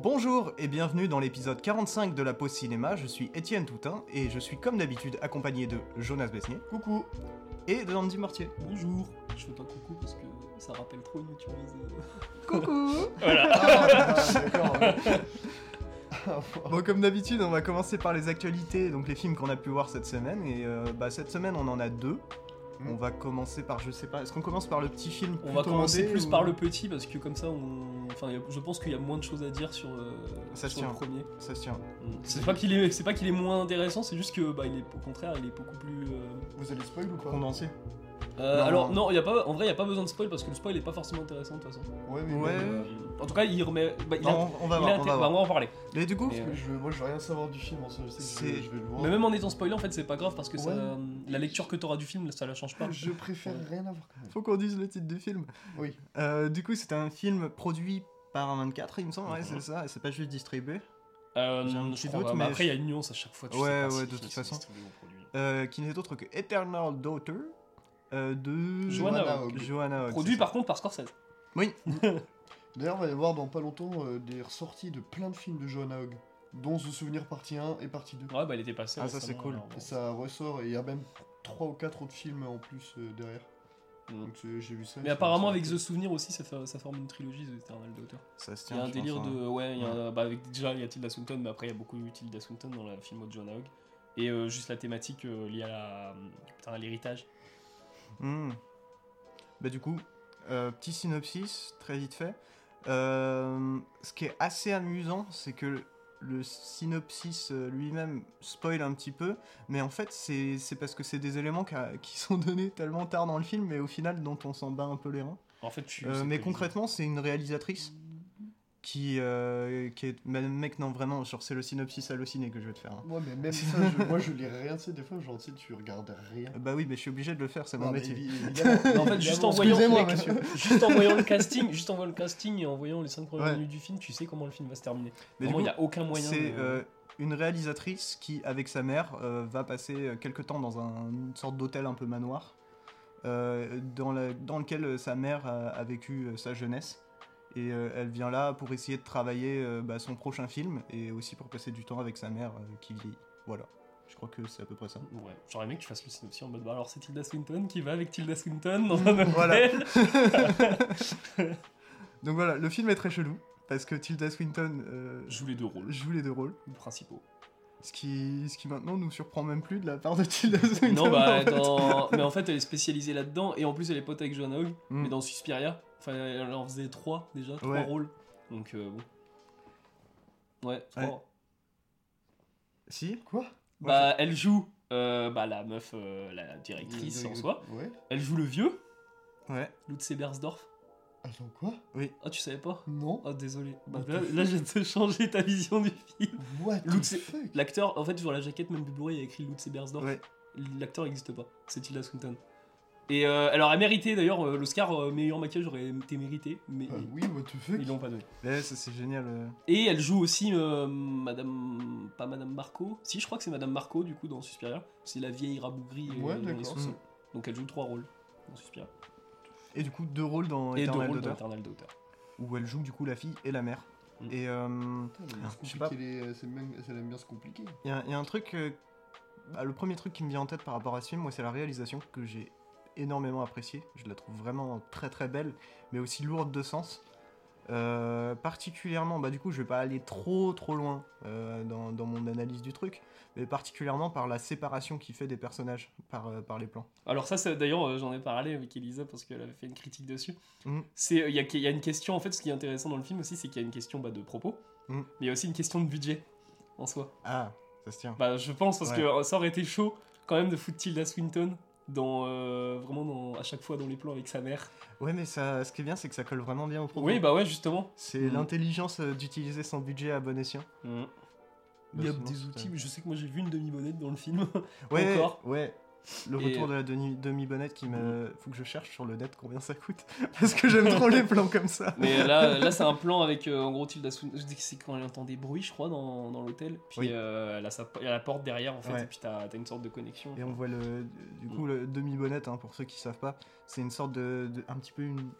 Bonjour et bienvenue dans l'épisode 45 de la pause cinéma, je suis Étienne Toutin et je suis comme d'habitude accompagné de Jonas Besnier Coucou et de Andy Mortier. Bonjour. Je fais pas coucou parce que ça rappelle trop une youtubeuse. Coucou Voilà. Ah. Bon comme d'habitude on va commencer par les actualités, donc les films qu'on a pu voir cette semaine et euh, bah, cette semaine on en a deux. Mm. On va commencer par, je sais pas, est-ce qu'on commence par le petit film On va commencer plus ou- par le petit parce que comme ça, on... enfin, je pense qu'il y a moins de choses à dire sur, euh, Ça se sur le tient. premier. Ça se tient. C'est pas qu'il est, c'est pas qu'il est moins intéressant, c'est juste que bah, il est au contraire, il est beaucoup plus. euh, Vous allez spoil ou pas Condensé euh, Non. alors non, il y a pas, en vrai, il y a pas besoin de spoil parce que le spoil est pas forcément intéressant de toute façon. Ouais, mais Ouais. bon, Euh, en tout cas, il remet. bah, il a- Non, on, on va il voir, on inté- va bah, voir. on va en parler. Et du coup, Mais, que je, moi je veux rien savoir du film en soi, je sais que je C'est- vais, je vais le voir. Mais même en étant spoilé, en fait, c'est pas grave parce que ça, Ouais. la lecture que t'auras du film, ça la change pas. Je préfère rien avoir quand même. faut qu'on dise le titre du film. Oui. Euh, du coup c'est un film produit par un 24 il me semble, ouais Mhm. c'est ça, et c'est pas juste distribué. Euh, J'ai un je petit crois doute, pas, mais après, il je- y a une nuance à chaque fois. Tu Ouais, sais pas ouais, si de toute façon. Euh, qui n'est autre que Eternal Daughter euh, de Joanna Joanna Hogg. Hogg. Produit par contre par Scorsese. Oui, D'ailleurs, on va y avoir dans pas longtemps euh, des ressorties de plein de films de Joanna Hogg, dont The Souvenir partie 1 et partie 2. Ouais, bah il était passé. Ah, ça, c'est cool. alors, bon. Et ça ressort, et il y a même 3 ou 4 autres films en plus euh, derrière. Mm. Donc j'ai vu ça. Mais apparemment, avec The Souvenir aussi, ça, fait- ça forme une trilogie The Eternal Daughter. ça se Il tient. y a un délire pense, hein. de. Ouais, il y a un- bah, avec, déjà, il y a Tilda Swinton, mais après, il y a beaucoup eu Tilda Swinton dans le film de John Hogg. Et euh, juste la thématique euh, liée à la- putain, à l'héritage. Hmm. Bah du coup, euh, petit synopsis, très vite fait. Euh, ce qui est assez amusant, c'est que le synopsis euh, lui-même spoil un petit peu, mais en fait c'est parce que c'est des éléments qui, a- qui sont donnés tellement tard dans le film, mais au final dont on s'en bat un peu les reins. En fait, tu. Euh, mais concrètement, c'est une réalisatrice qui, euh, qui est. mais mec, non, vraiment, sur c'est le synopsis halluciné que je vais te faire. hein. Ouais, mais même ça, je- moi je lis rien, tu sais, des fois, genre, tu sais, tu regardes rien. Bah oui, mais je suis obligé de le faire, c'est mon métier. en fait, juste en voyant, Excusez-moi, mec, monsieur. juste en voyant le casting, juste en voyant le casting et en voyant les 5 premières Ouais. minutes du film, tu sais comment le film va se terminer. Mais du Vraiment, il n'y a aucun moyen. C'est de- euh, une réalisatrice qui, avec sa mère, euh, va passer quelques temps dans un- une sorte d'hôtel un peu manoir, euh, dans, la- dans lequel sa mère a, a vécu euh, sa jeunesse. Et euh, elle vient là pour essayer de travailler euh, bah, son prochain film et aussi pour passer du temps avec sa mère euh, qui vieillit. Voilà, je crois que c'est à peu près ça. Ouais, j'aurais aimé que tu fasses le synopsis en mode bah alors c'est Tilda Swinton qui va avec Tilda Swinton dans un Voilà. hôtel. Donc voilà, le film est très chelou parce que Tilda Swinton euh, Joue les deux rôles joue les deux rôles. principaux. Ce qui, ce qui maintenant nous surprend même plus de la part de Tilda Swinton. Non, bah, en dans... mais en fait, elle est spécialisée là-dedans, et en plus, elle est pote avec Joanna Hogg, Mm. mais dans Suspiria, enfin, elle en faisait trois déjà, trois Ouais. rôles. Donc, euh, bon. Ouais, trois. Ouais. Si Quoi? Bah, elle joue euh, bah, la meuf, euh, la directrice en soi. Ouais. Elle joue le vieux, Ouais. Lutz Ebersdorf. Attends, quoi? Ah, tu savais pas? Non. Ah, désolé. Bah, What là, the là, je viens de te changer ta vision du film. What the Lutz- fuck? L'acteur, en fait, sur la jaquette même du Blu-ray, il y a écrit Lutz Ebersdorf. Ouais. L'acteur n'existe pas, c'est Tilda Swinton. Et euh, elle mérité d'ailleurs euh, l'Oscar euh, meilleur maquillage aurait été mérité, mais Ah oui, what the fuck ils l'ont pas donné. Ouais, ça c'est génial. euh. Et elle joue aussi euh, Madame. Pas Madame Marco, si je crois que c'est Madame Marco du coup dans Suspiria. C'est la vieille rabougrie euh, Ouais, dans les d'accord. sous-sols. Mm. Donc elle joue trois rôles dans Suspiria. Et du coup, deux rôles dans Et deux Eternal rôles dans Daughter, Eternal Daughter. où elle joue du coup la fille et la mère. Mm. Et euh, Putain, mais Ah, c'est je sais pas. compliqué, les- c'est même- aime bien se compliquer. il y, a- il y a un truc. euh, bah, le premier truc qui me vient en tête par rapport à ce film, moi, c'est la réalisation que j'ai énormément appréciée. Je la trouve vraiment très très belle, mais aussi lourde de sens. Euh, particulièrement, bah du coup, je vais pas aller trop trop loin euh, dans, dans mon analyse du truc, mais particulièrement par la séparation qu'il fait des personnages par, euh, par les plans. Alors ça, d'ailleurs, j'en ai parlé avec Elisa parce qu'elle avait fait une critique dessus. Mm. C'est il y a, il y a une question en fait, ce qui est intéressant dans le film aussi, c'est qu'il y a une question bah, de propos, Mm. mais il y a aussi une question de budget en soi. Ah, ça se tient. Bah, je pense parce Ouais. que ça aurait été chaud quand même de foutre Tilda Swinton dans euh, vraiment dans, à chaque fois dans les plans avec sa mère. Ouais, mais ça, ce qui est bien, c'est que ça colle vraiment bien au propos. Oui, bah ouais, justement. C'est Mhm. l'intelligence euh, d'utiliser son budget à bon escient. Il Bah, y a sinon, des outils, mais je sais que moi j'ai vu une demi-bonnette dans le film. Ouais, encore. ouais. Le Et- retour de la demi- demi-bonnette qui me. Faut que je cherche sur le net combien ça coûte. Parce que j'aime trop les plans comme ça. Mais là, là c'est un plan avec euh, en gros Tilda Swinton. Je dis que c'est quand elle entend des bruits, je crois, dans, dans l'hôtel. Puis Oui. euh, elle, a sa, elle a la porte derrière en fait, Ouais. et puis t'as as une sorte de connexion. Et on voit le. Du coup, le demi-bonnette, hein, pour ceux qui savent pas, c'est une sorte de, de- Un petit peu une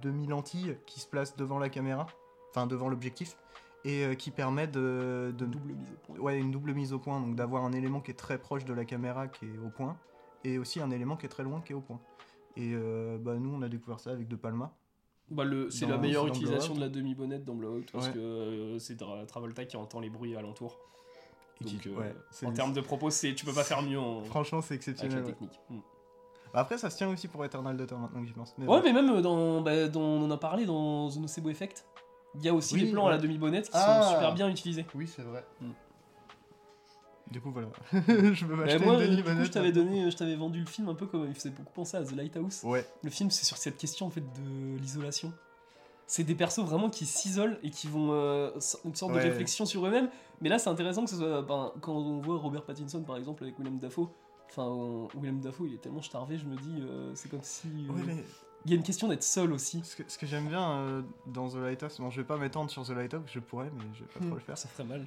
demi-lentille qui se place devant la caméra. Enfin, devant l'objectif. Et euh, qui permet de, de- Double mise au point. ouais, une double mise au point, donc d'avoir un élément qui est très proche de la caméra qui est au point, et aussi un élément qui est très loin qui est au point. Et euh, bah, nous, on a découvert ça avec De Palma. Bah, le, c'est la meilleure utilisation de la demi-bonnette dans Blowout parce Ouais. que euh, c'est Tra- Travolta qui entend les bruits alentour. Et Donc, qui- ouais, en termes de propos, c'est, tu peux pas faire mieux en, Franchement, c'est avec la exceptionnel. ouais. technique. Mm. Bah, Après, ça se tient aussi pour Eternal Daughter maintenant que j'y pense. Mais Ouais, mais même dans, bah, dans- on en a parlé dans The Nocebo Effect. Il y a aussi Oui, les plans à la demi-bonnette qui Ah. sont super bien utilisés. Oui, c'est vrai. Du coup, voilà. je Bah, m'acheter moi, une Denis coup, je t'avais donné, je t'avais vendu le film un peu comme il faisait beaucoup penser à The Lighthouse. Ouais, Le film, c'est sur cette question en fait de l'isolation. C'est des persos vraiment qui s'isolent et qui vont euh, une sorte Ouais. de réflexion sur eux-mêmes. Mais là, c'est intéressant que ce soit ben, quand on voit Robert Pattinson par exemple avec Willem Dafoe. Enfin, euh, Willem Dafoe, il est tellement starvé, je me dis, euh, c'est comme si euh, ouais, mais il y a une question d'être seul aussi. ce que, ce que j'aime bien euh, dans The Lighthouse, bon, je vais pas m'étendre sur The Lighthouse, je pourrais, mais je vais pas trop le faire. Ça ferait mal.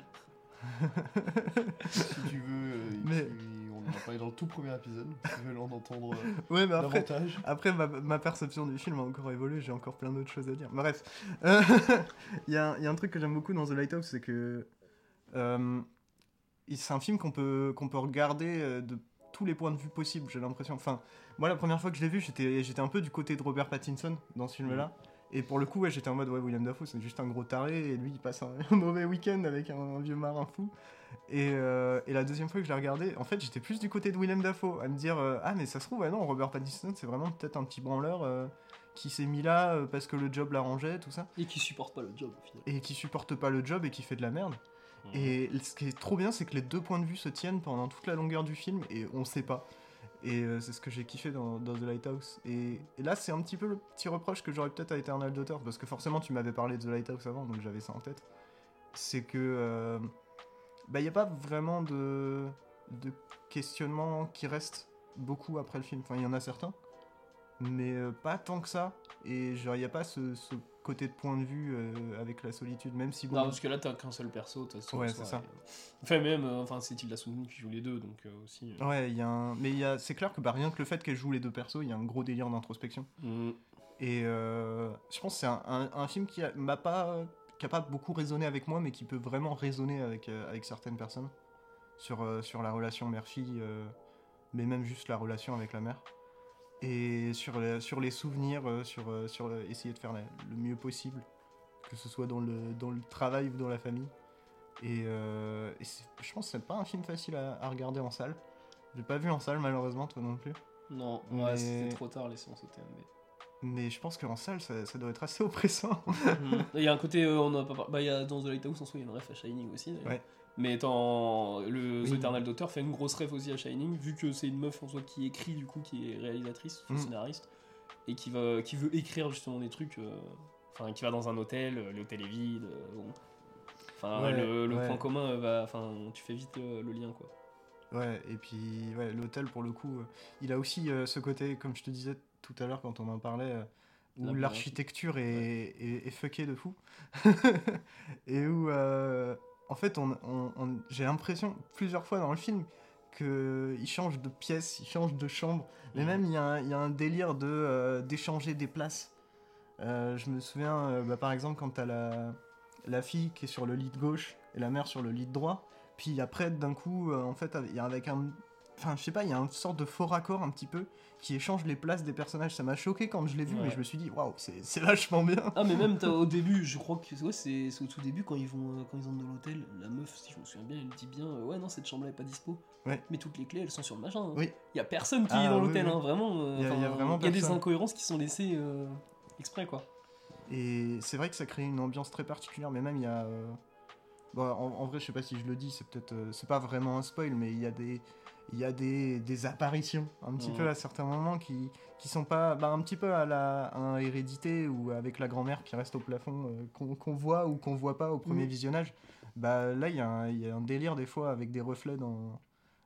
Si tu veux, euh, Mais- on en a parlé dans le tout premier épisode. Tu veux en entendre euh, Ouais, mais après, davantage. Après, ma, ma perception du film a encore évolué, j'ai encore plein d'autres choses à dire. Bref, Euh, il y, a un- il y a un truc que j'aime beaucoup dans The Lighthouse, c'est que euh, c'est un film qu'on peut, qu'on peut regarder de tous les points de vue possibles, j'ai l'impression. Enfin, moi, la première fois que je l'ai vu, j'étais j'étais un peu du côté de Robert Pattinson dans ce film-là. Et pour le coup, ouais, j'étais en mode, ouais, William Dafoe, c'est juste un gros taré, et lui, il passe un, mauvais week-end avec un, un vieux marin fou. Et, euh, et la deuxième fois que je l'ai regardé, en fait, j'étais plus du côté de Willem Dafoe, à me dire euh, ah mais ça se trouve, ouais, non, Robert Pattinson, c'est vraiment peut-être un petit branleur euh, qui s'est mis là parce que le job l'arrangeait, tout ça, Et qui supporte pas le job au final. et qui supporte pas le job et qui fait de la merde. Et ce qui est trop bien, c'est que les deux points de vue se tiennent pendant toute la longueur du film et on sait pas. Et euh, c'est ce que j'ai kiffé dans, dans The Lighthouse. Et, et là, c'est un petit peu le petit reproche que j'aurais peut-être à Eternal Daughter, parce que forcément, tu m'avais parlé de The Lighthouse avant, donc j'avais ça en tête. C'est que. euh, bah, il n'y a pas vraiment de, de questionnement qui reste beaucoup après le film. Enfin, il y en a certains, mais euh, pas tant que ça. Et genre, il n'y a pas ce, ce côté de point de vue euh, avec la solitude, même si bon. Non, parce que là, t'as qu'un seul perso. t'as Ouais, c'est ça. et- Enfin, même, euh, enfin, c'est Tilda Swinton qui joue les deux, donc euh, aussi. euh. Ouais, il y a un... mais a... c'est clair que bah, rien que le fait qu'elle joue les deux persos, il y a un gros délire d'introspection. Mm. Et euh, je pense que c'est un, un- un film qui a- m'a pas, qui a pas beaucoup résonné avec moi, mais qui peut vraiment résonner avec, euh, avec certaines personnes sur, euh, sur la relation mère-fille, euh, mais même juste la relation avec la mère. Et sur les, sur les souvenirs, euh, sur, euh, sur essayer de faire la- le mieux possible, que ce soit dans le, dans le travail ou dans la famille. Et, euh, et je pense que c'est pas un film facile à, à regarder en salle. J'ai pas vu en salle malheureusement, toi non plus. Non, Mais- ouais, c'était trop tard les séances au thème. Mais je pense qu'en salle, ça, ça doit être assez oppressant. Il y a un côté, euh, on a pas bah, y a dans The Lighthouse en soi, il y a une ref à Shining aussi. Ouais. Mais dans le Oui. The Eternal Daughter fait une grosse ref aussi à Shining, vu que c'est une meuf en soi qui écrit du coup, qui est réalisatrice, Mm. scénariste, et qui va, qui veut écrire justement des trucs, euh, enfin qui va dans un hôtel, euh, l'hôtel est vide, euh, bon. Enfin Ouais, le, le ouais. point commun va, enfin tu fais vite le, le lien quoi. Ouais, et puis ouais, l'hôtel, pour le coup, il a aussi euh, ce côté, comme je te disais tout à l'heure quand on en parlait, euh, où l'architecture est, est, est fuckée de fou. et où, euh, en fait, on, on- on- j'ai l'impression, plusieurs fois dans le film, qu'il change de pièce, il change de chambre. Mais Mhm. même, il y, a un- il y a un délire de, euh, d'échanger des places. Euh, je me souviens, euh, bah, par exemple, quand t'as la, la fille qui est sur le lit de gauche et la mère sur le lit de droit. Puis après, d'un coup, en fait, il y a avec un. Enfin, je sais pas, il y a une sorte de faux raccord un petit peu qui échange les places des personnages. Ça m'a choqué quand je l'ai vu, Ouais. mais je me suis dit, waouh, c'est vachement bien. Ah mais même au début, je crois que ouais, c'est au tout début quand ils vont euh, quand ils entrent dans l'hôtel, la meuf, si je me souviens bien, elle dit bien euh, ouais non cette chambre là est pas dispo. Ouais. Mais toutes les clés elles sont sur le machin. hein. Oui. Il y a personne qui Ah, est dans oui, l'hôtel oui. hein, vraiment. euh, Il y a- il y a vraiment il y a des incohérences qui sont laissées euh, exprès quoi. Et c'est vrai que ça crée une ambiance très particulière, mais même il y a. euh, bon, en, en vrai, je sais pas si je le dis, c'est peut-être. euh, c'est pas vraiment un spoil, mais il y a des. Il y a des, des apparitions un petit Mhm. peu à certains moments qui, qui sont pas bah, un petit peu à la à un hérédité ou avec la grand-mère qui reste au plafond euh, qu'on voit ou qu'on voit pas au premier Mhm. visionnage. Bah là il y, a un- il y a un délire des fois avec des reflets dans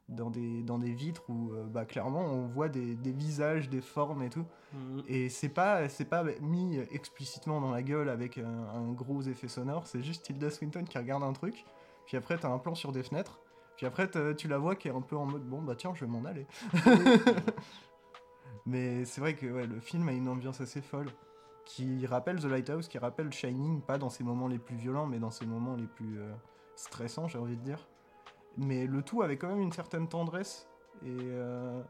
dans des, dans des vitres où euh, bah, clairement on voit des, des visages, des formes et tout. Et c'est pas, c'est pas mis explicitement dans la gueule avec un, un gros effet sonore, c'est juste Tilda Swinton qui regarde un truc, puis après t'as un plan sur des fenêtres, puis après tu la vois qui est un peu en mode bon bah tiens je vais m'en aller. Mais c'est vrai que ouais, le film a une ambiance assez folle, qui rappelle The Lighthouse, qui rappelle Shining, pas dans ses moments les plus violents, mais dans ses moments les plus euh, stressants, j'ai envie de dire. Mais le tout avec quand même une certaine tendresse et. euh,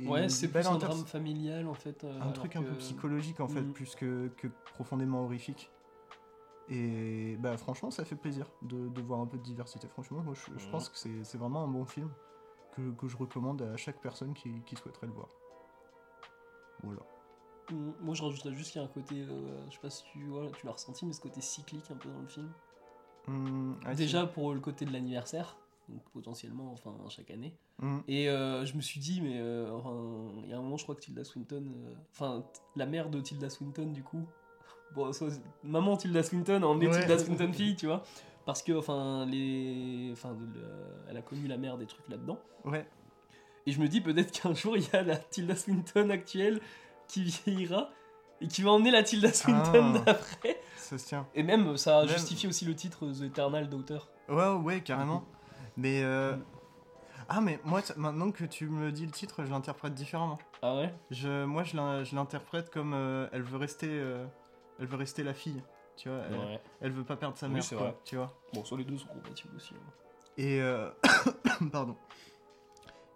et Ouais, c'est belle plus un drame familial en fait. euh, un truc un peu que- psychologique en fait, Mhm. plus que, que profondément horrifique. Et bah franchement, ça fait plaisir de, de voir un peu de diversité. Franchement, moi je, je pense que c'est vraiment un bon film que, que je recommande à chaque personne qui, qui souhaiterait le voir. Voilà. Mm, Moi je rajouterais juste qu'il y a un côté, euh, je sais pas si tu tu l'as ressenti, mais ce côté cyclique un peu dans le film. Hum, ah, Déjà pour le côté de l'anniversaire, donc potentiellement enfin chaque année. hum, Et euh, je me suis dit, mais euh, enfin, il y a un moment, je crois que Tilda Swinton, euh, enfin, la mère de Tilda Swinton, du coup, bon, soit- maman Tilda Swinton a emmené Ouais. Tilda Swinton fille, tu vois, parce que, enfin, les, enfin, le- elle a connu la mère des trucs là-dedans. Ouais, Et je me dis peut-être qu'un jour, il y a la Tilda Swinton actuelle qui vieillira et qui va emmener la Tilda Swinton Ah. d'après. ça se tient. Et même, ça Même- justifie aussi le titre The Eternal Daughter. Ouais, ouais, carrément. Mais. euh, Mm. Ah, mais moi, maintenant que tu me dis le titre, je l'interprète différemment. Ah ouais? Je, moi, je l'interprète comme euh, elle veut rester, euh, elle veut rester la fille. Tu vois, elle, Ouais. elle veut pas perdre sa mère, quoi, tu vois. Bon, soit les deux sont compatibles aussi. hein. Et euh, pardon.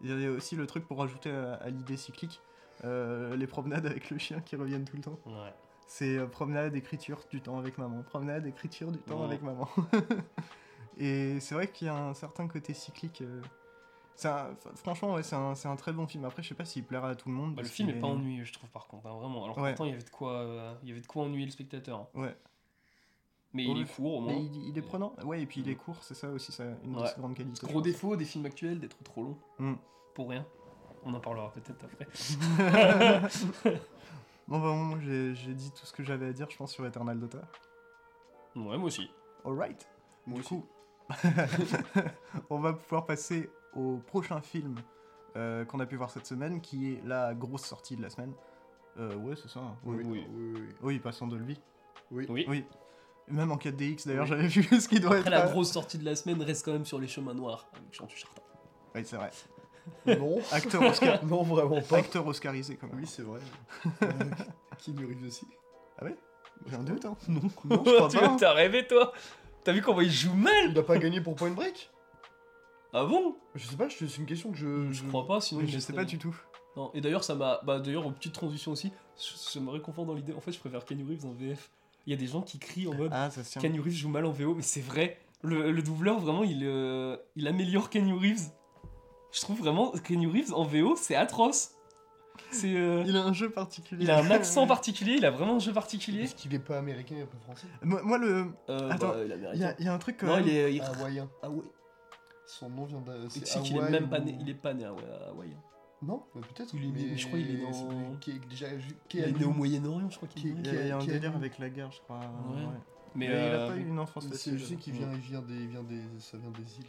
Il y a aussi le truc pour rajouter à, à l'idée cyclique, euh, les promenades avec le chien qui reviennent tout le temps. Ouais. C'est euh, promenade, écriture, du temps avec maman. Promenade, écriture, du temps avec maman. Et c'est vrai qu'il y a un certain côté cyclique. Un- franchement, ouais, c'est un, un très bon film. Après, je sais pas s'il plaira à tout le monde. Bah, le film est pas ennuyeux, je trouve, par contre, hein, vraiment. Alors Ouais. pourtant, il y avait de quoi, euh, il y avait de quoi ennuyer le spectateur. hein. Ouais. Mais il est court au moins. Mais il, il est prenant. Ouais, et puis il est court, c'est ça aussi, ça, une de Ouais. ses grandes qualités. je Gros défaut des films actuels d'être trop long. Mm. Pour rien. On en parlera peut-être après. Bon, bah, moi, j'ai dit tout ce que j'avais à dire, je pense, sur Eternal Daughter. Ouais, moi aussi. Alright. Moi Du aussi. coup, on va pouvoir passer au prochain film euh, qu'on a pu voir cette semaine, qui est la grosse sortie de la semaine. Euh, ouais, c'est ça. hein. Oui, Oui. oui, oui. oui. Oui, passons de lui. Oui. Oui. Oui. Même en 4DX, d'ailleurs, Oui. j'avais vu ce qui doit Après, être. la grosse sortie de la semaine reste quand même sur les chemins noirs avec Jean Chartin. Oui, c'est vrai. Non. Acteur, Oscar... non, vraiment pas. Acteur oscarisé, quand même. Oui, c'est vrai. Euh, Qui nous arrive aussi. J'ai un doute, hein. Non, non, je crois Tu pas. hein. T'as rêvé, toi T'as vu comment il joue mal Il n'a pas gagné pour Point Break? Ah bon? Je sais pas, c'est une question que je. Je crois pas, sinon Mais il je est sais pas du tout. Non, et d'ailleurs, ça m'a. Bah, d'ailleurs, une petite transition aussi, je me réconfort dans l'idée. En fait, je préfère Kenny Reeves en VF. Il y a des gens qui crient en mode Ah, ça se tient. Kenny Reeves joue mal en VO, mais c'est vrai. Le, le doubleur, vraiment, il, euh, il améliore Kenny Reeves. Je trouve vraiment Kenny Reeves en VO, c'est atroce. C'est. euh, Il a un jeu particulier. il a un accent particulier, il a vraiment un jeu particulier. Est-ce qu'il est pas américain et pas français moi, moi, le. Euh, Attends, bah, il est Il y, américain. a- il y a un truc Non, même. il est. il- Hawaïen. Ah ouais. Son nom vient de. Tu c'est sais qu'il est même pas ou- né. Il est pas né à Hawaï. hein. Non, mais peut-être. Il est né- mais je crois qu'il est dans- Qui est déjà. Qui Il est né au Moyen-Orient, je crois qu'il est. Il y a, il y a un délire avec la guerre, je crois. Ouais. ouais. Mais, Mais il a euh, pas eu une enfance facile. Je sais qu'il vient, des, vient des, ça vient des îles.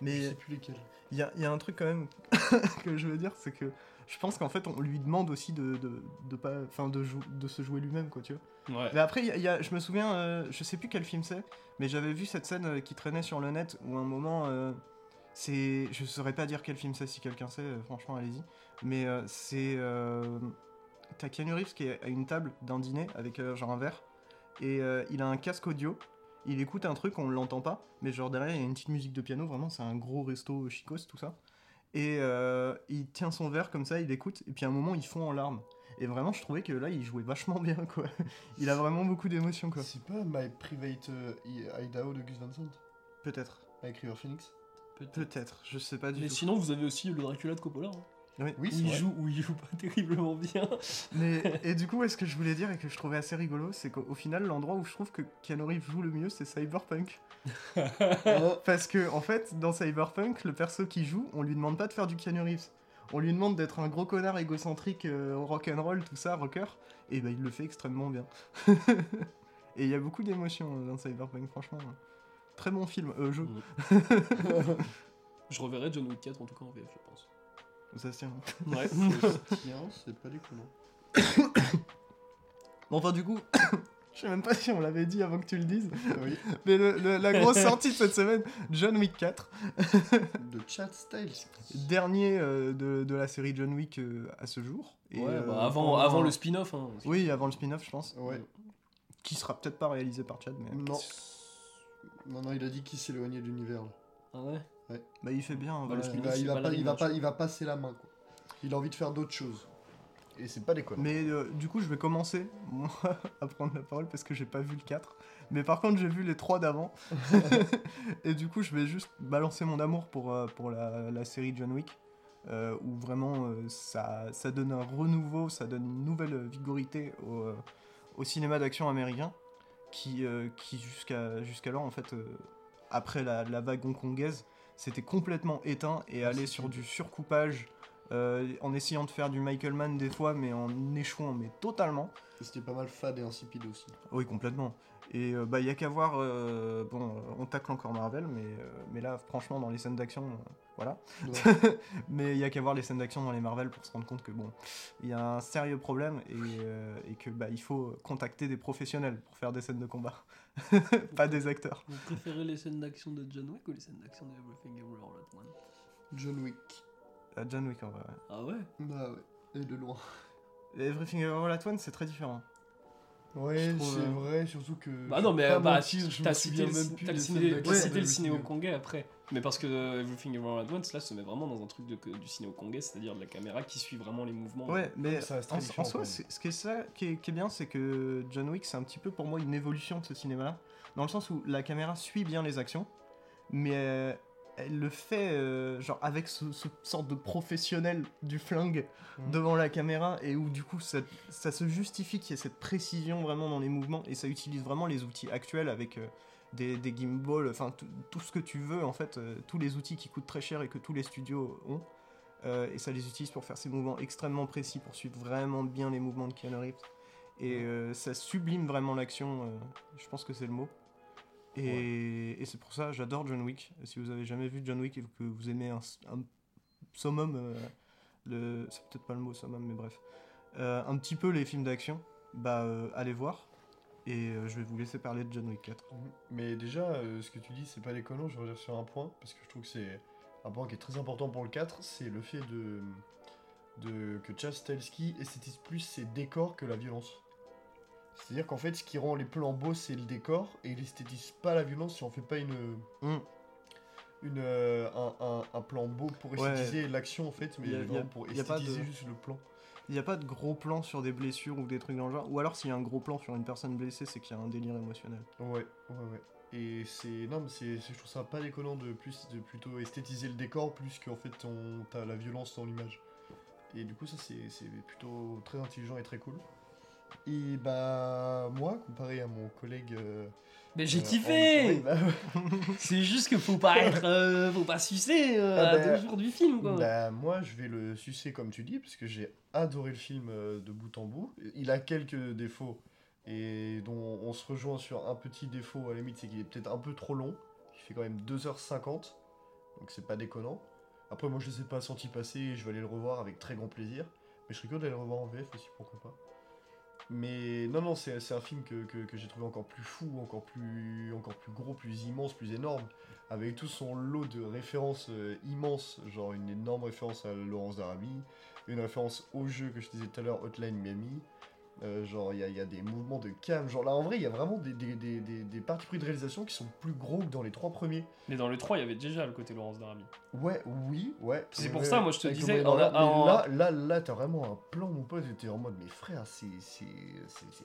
Je Mais sais plus lesquelles. il y a, il y a un truc quand même que je veux dire, c'est que je pense qu'en fait on lui demande aussi de, de, de pas, enfin de, jou- de se jouer lui-même quoi, tu vois. Mais après, je me souviens, euh, je sais plus quel film c'est, mais j'avais vu cette scène euh, qui traînait sur le net où un moment, euh, c'est, je saurais pas dire quel film c'est si quelqu'un sait, franchement allez-y, mais c'est, t'as qui est à une table d'un dîner avec genre un verre et il a un casque audio. Il écoute un truc, on l'entend pas, mais genre derrière il y a une petite musique de piano, vraiment c'est un gros resto chicos tout ça. Et il tient son verre comme ça, il écoute, et puis à un moment il fond en larmes. Et vraiment je trouvais que là il jouait vachement bien quoi. Il a vraiment beaucoup d'émotions quoi. C'est pas My Private euh, Idaho de Gus Van Sant? Peut-être. avec River Phoenix? Peut-être, je sais pas du Mais tout. sinon, vous avez aussi le Dracula de Coppola. hein, Oui. Oui, où, c'est il vrai. joue, où il joue pas terriblement bien. Mais, et du coup, ce que je voulais dire et que je trouvais assez rigolo, c'est qu'au au final, l'endroit où je trouve que Keanu Reeves joue le mieux, c'est Cyberpunk. Parce que, en fait, dans Cyberpunk, le perso qui joue, on lui demande pas de faire du Keanu Reeves. On lui demande d'être un gros connard égocentrique, euh, rock'n'roll, tout ça, rocker, et bah il le fait extrêmement bien. et il y a beaucoup d'émotions euh, dans Cyberpunk, franchement. Très bon film, euh, jeu. Je reverrai John Wick 4 en tout cas en VF, je pense. Ça se tient. Ouais. Tiens, c'est pas déconnant. Bon, enfin, du coup, Je sais même pas si on l'avait dit avant que tu le dises. Oui. Mais le- le- la grosse sortie de cette semaine, John Wick 4. De Chad Styles. Dernier euh, de, de la série John Wick euh, à ce jour. Et, Ouais, euh, bah, avant, pour- avant le spin-off. Hein. Oui, avant le spin-off, je pense. Ouais. Qui sera peut-être pas réalisé par Chad, mais. Non. Non, non, il a dit qu'il s'éloignait de l'univers. Ah ouais? Bah, il fait bien. Bah, le voilà. spin-off, Il va, c'est il, va pas il, va pas, il va passer la main, quoi. Il a envie de faire d'autres choses. Et c'est pas déconnant. Mais euh, du coup, je vais commencer, moi, à prendre la parole parce que j'ai pas vu le 4. Mais par contre, j'ai vu les 3 d'avant. et du coup, je vais juste balancer mon amour pour, euh, pour la, la série John Wick. euh, où vraiment, ça, ça donne un renouveau, ça donne une nouvelle vigorité au, au cinéma d'action américain. Qui, qui jusqu'à, jusqu'alors, en fait, après la, la vague hongkongaise, s'était complètement éteint et allait sur du surcoupage. Euh, en essayant de faire du Michael Mann des fois, mais en échouant, mais totalement. C'était pas mal fade et insipide aussi. Oui, complètement. Et euh, bah, il y a qu'à voir. euh, bon, on tacle encore Marvel, mais, euh, mais là, franchement, dans les scènes d'action, euh, voilà. Ouais. mais il y a qu'à voir les scènes d'action dans les Marvel pour se rendre compte que bon, il y a un sérieux problème et, euh, et que bah, il faut contacter des professionnels pour faire des scènes de combat, pas des acteurs. Vous préférez les scènes d'action de John Wick ou les scènes d'action de Everything Everywhere All at Once? John Wick. John Wick, en vrai. ouais. Ah ouais? Bah ouais. Et de loin. Everything All at Once, c'est très différent. Ouais, c'est euh, vrai, surtout que. Bah non, mais bah, je t'as cité, le, scènes t'as d'action cité le ciné hongkongais après. Mais parce que euh, Everything Everywhere at Once, là, se met vraiment dans un truc de, du ciné hongkongais, c'est-à-dire de la caméra qui suit vraiment les mouvements. Ouais, mais ça reste en, très en différent, soi, ce qui est, ça, qui est, qui est bien, c'est que John Wick, c'est un petit peu pour moi une évolution de ce cinéma-là, dans le sens où la caméra suit bien les actions, mais euh, elle le fait euh, genre avec ce, ce sorte de professionnel du flingue Mhm. devant la caméra, et où du coup ça, ça se justifie qu'il y ait cette précision vraiment dans les mouvements, et ça utilise vraiment les outils actuels avec... euh, des, des gimbals, enfin tout- ce que tu veux en fait, euh, tous les outils qui coûtent très cher et que tous les studios ont. Et ça les utilise pour faire ces mouvements extrêmement précis, pour suivre vraiment bien les mouvements de Keanu Reeves. Et euh, ça sublime vraiment l'action, je pense que c'est le mot. Et, et c'est pour ça, j'adore John Wick. Si vous avez jamais vu John Wick et que vous aimez un, un summum, euh, le, c'est peut-être pas le mot summum, mais bref, euh, un petit peu les films d'action, bah euh, allez voir. Et je vais vous laisser parler de John Wick 4. Mhm. Mais déjà, ce que tu dis, c'est pas déconnant, je reviens sur un point, parce que je trouve que c'est un point qui est très important pour le 4, c'est le fait de, de que Chad Stahelski esthétise plus ses décors que la violence. C'est-à-dire qu'en fait, ce qui rend les plans beaux, c'est le décor, et il esthétise pas la violence si on fait pas une... Mm. Une, euh, un, un- un plan beau pour Ouais. esthétiser l'action en fait, mais Y a- y a- pour pas de- esthétiser juste le plan. Il n'y a pas de gros plan sur des blessures ou des trucs dans le genre. Ou alors s'il y a un gros plan sur une personne blessée, c'est qu'il y a un délire émotionnel. Ouais, ouais, ouais. Et c'est. Non, mais c'est, je trouve ça pas déconnant de, plus, de plutôt esthétiser le décor plus qu'en fait on, t'as la violence dans l'image. Et du coup, ça c'est, c'est plutôt très intelligent et très cool. Et bah, moi, comparé à mon collègue. euh, Mais j'ai euh, kiffé bah, C'est juste que faut pas être. euh, faut pas sucer euh, Ah à bah, deux jours du film, quoi. bah, moi, je vais le sucer comme tu dis, parce que j'ai adoré le film euh, de bout en bout. Il a quelques défauts, et dont on se rejoint sur un petit défaut à la limite, c'est qu'il est peut-être un peu trop long. Il fait quand même 2h50, donc c'est pas déconnant. Après, moi, je les ai pas sentis passer, et je vais aller le revoir avec très grand plaisir. Mais je serais curieux d'aller le revoir en VF aussi, pourquoi pas. Mais non, non, c'est un film que, que- que j'ai trouvé encore plus fou, encore plus, encore plus gros, plus immense, plus énorme. Avec tout son lot de références euh, immenses, genre une énorme référence à Laurence d'Arabie, une référence au jeu que je disais tout à l'heure, Hotline Miami, euh, genre il y, a- y a des mouvements de cam, genre là en vrai il y a vraiment des, des, des, des, des parties pris de réalisation qui sont plus gros que dans les trois premiers. Mais dans le 3, il y avait déjà le côté Laurence d'Arabie. Ouais, oui, ouais. C'est pour ça, moi, je te avec disais, mais en- là, là, là, t'as vraiment un plan, mon pote, t'es en mode, mais frère, c'est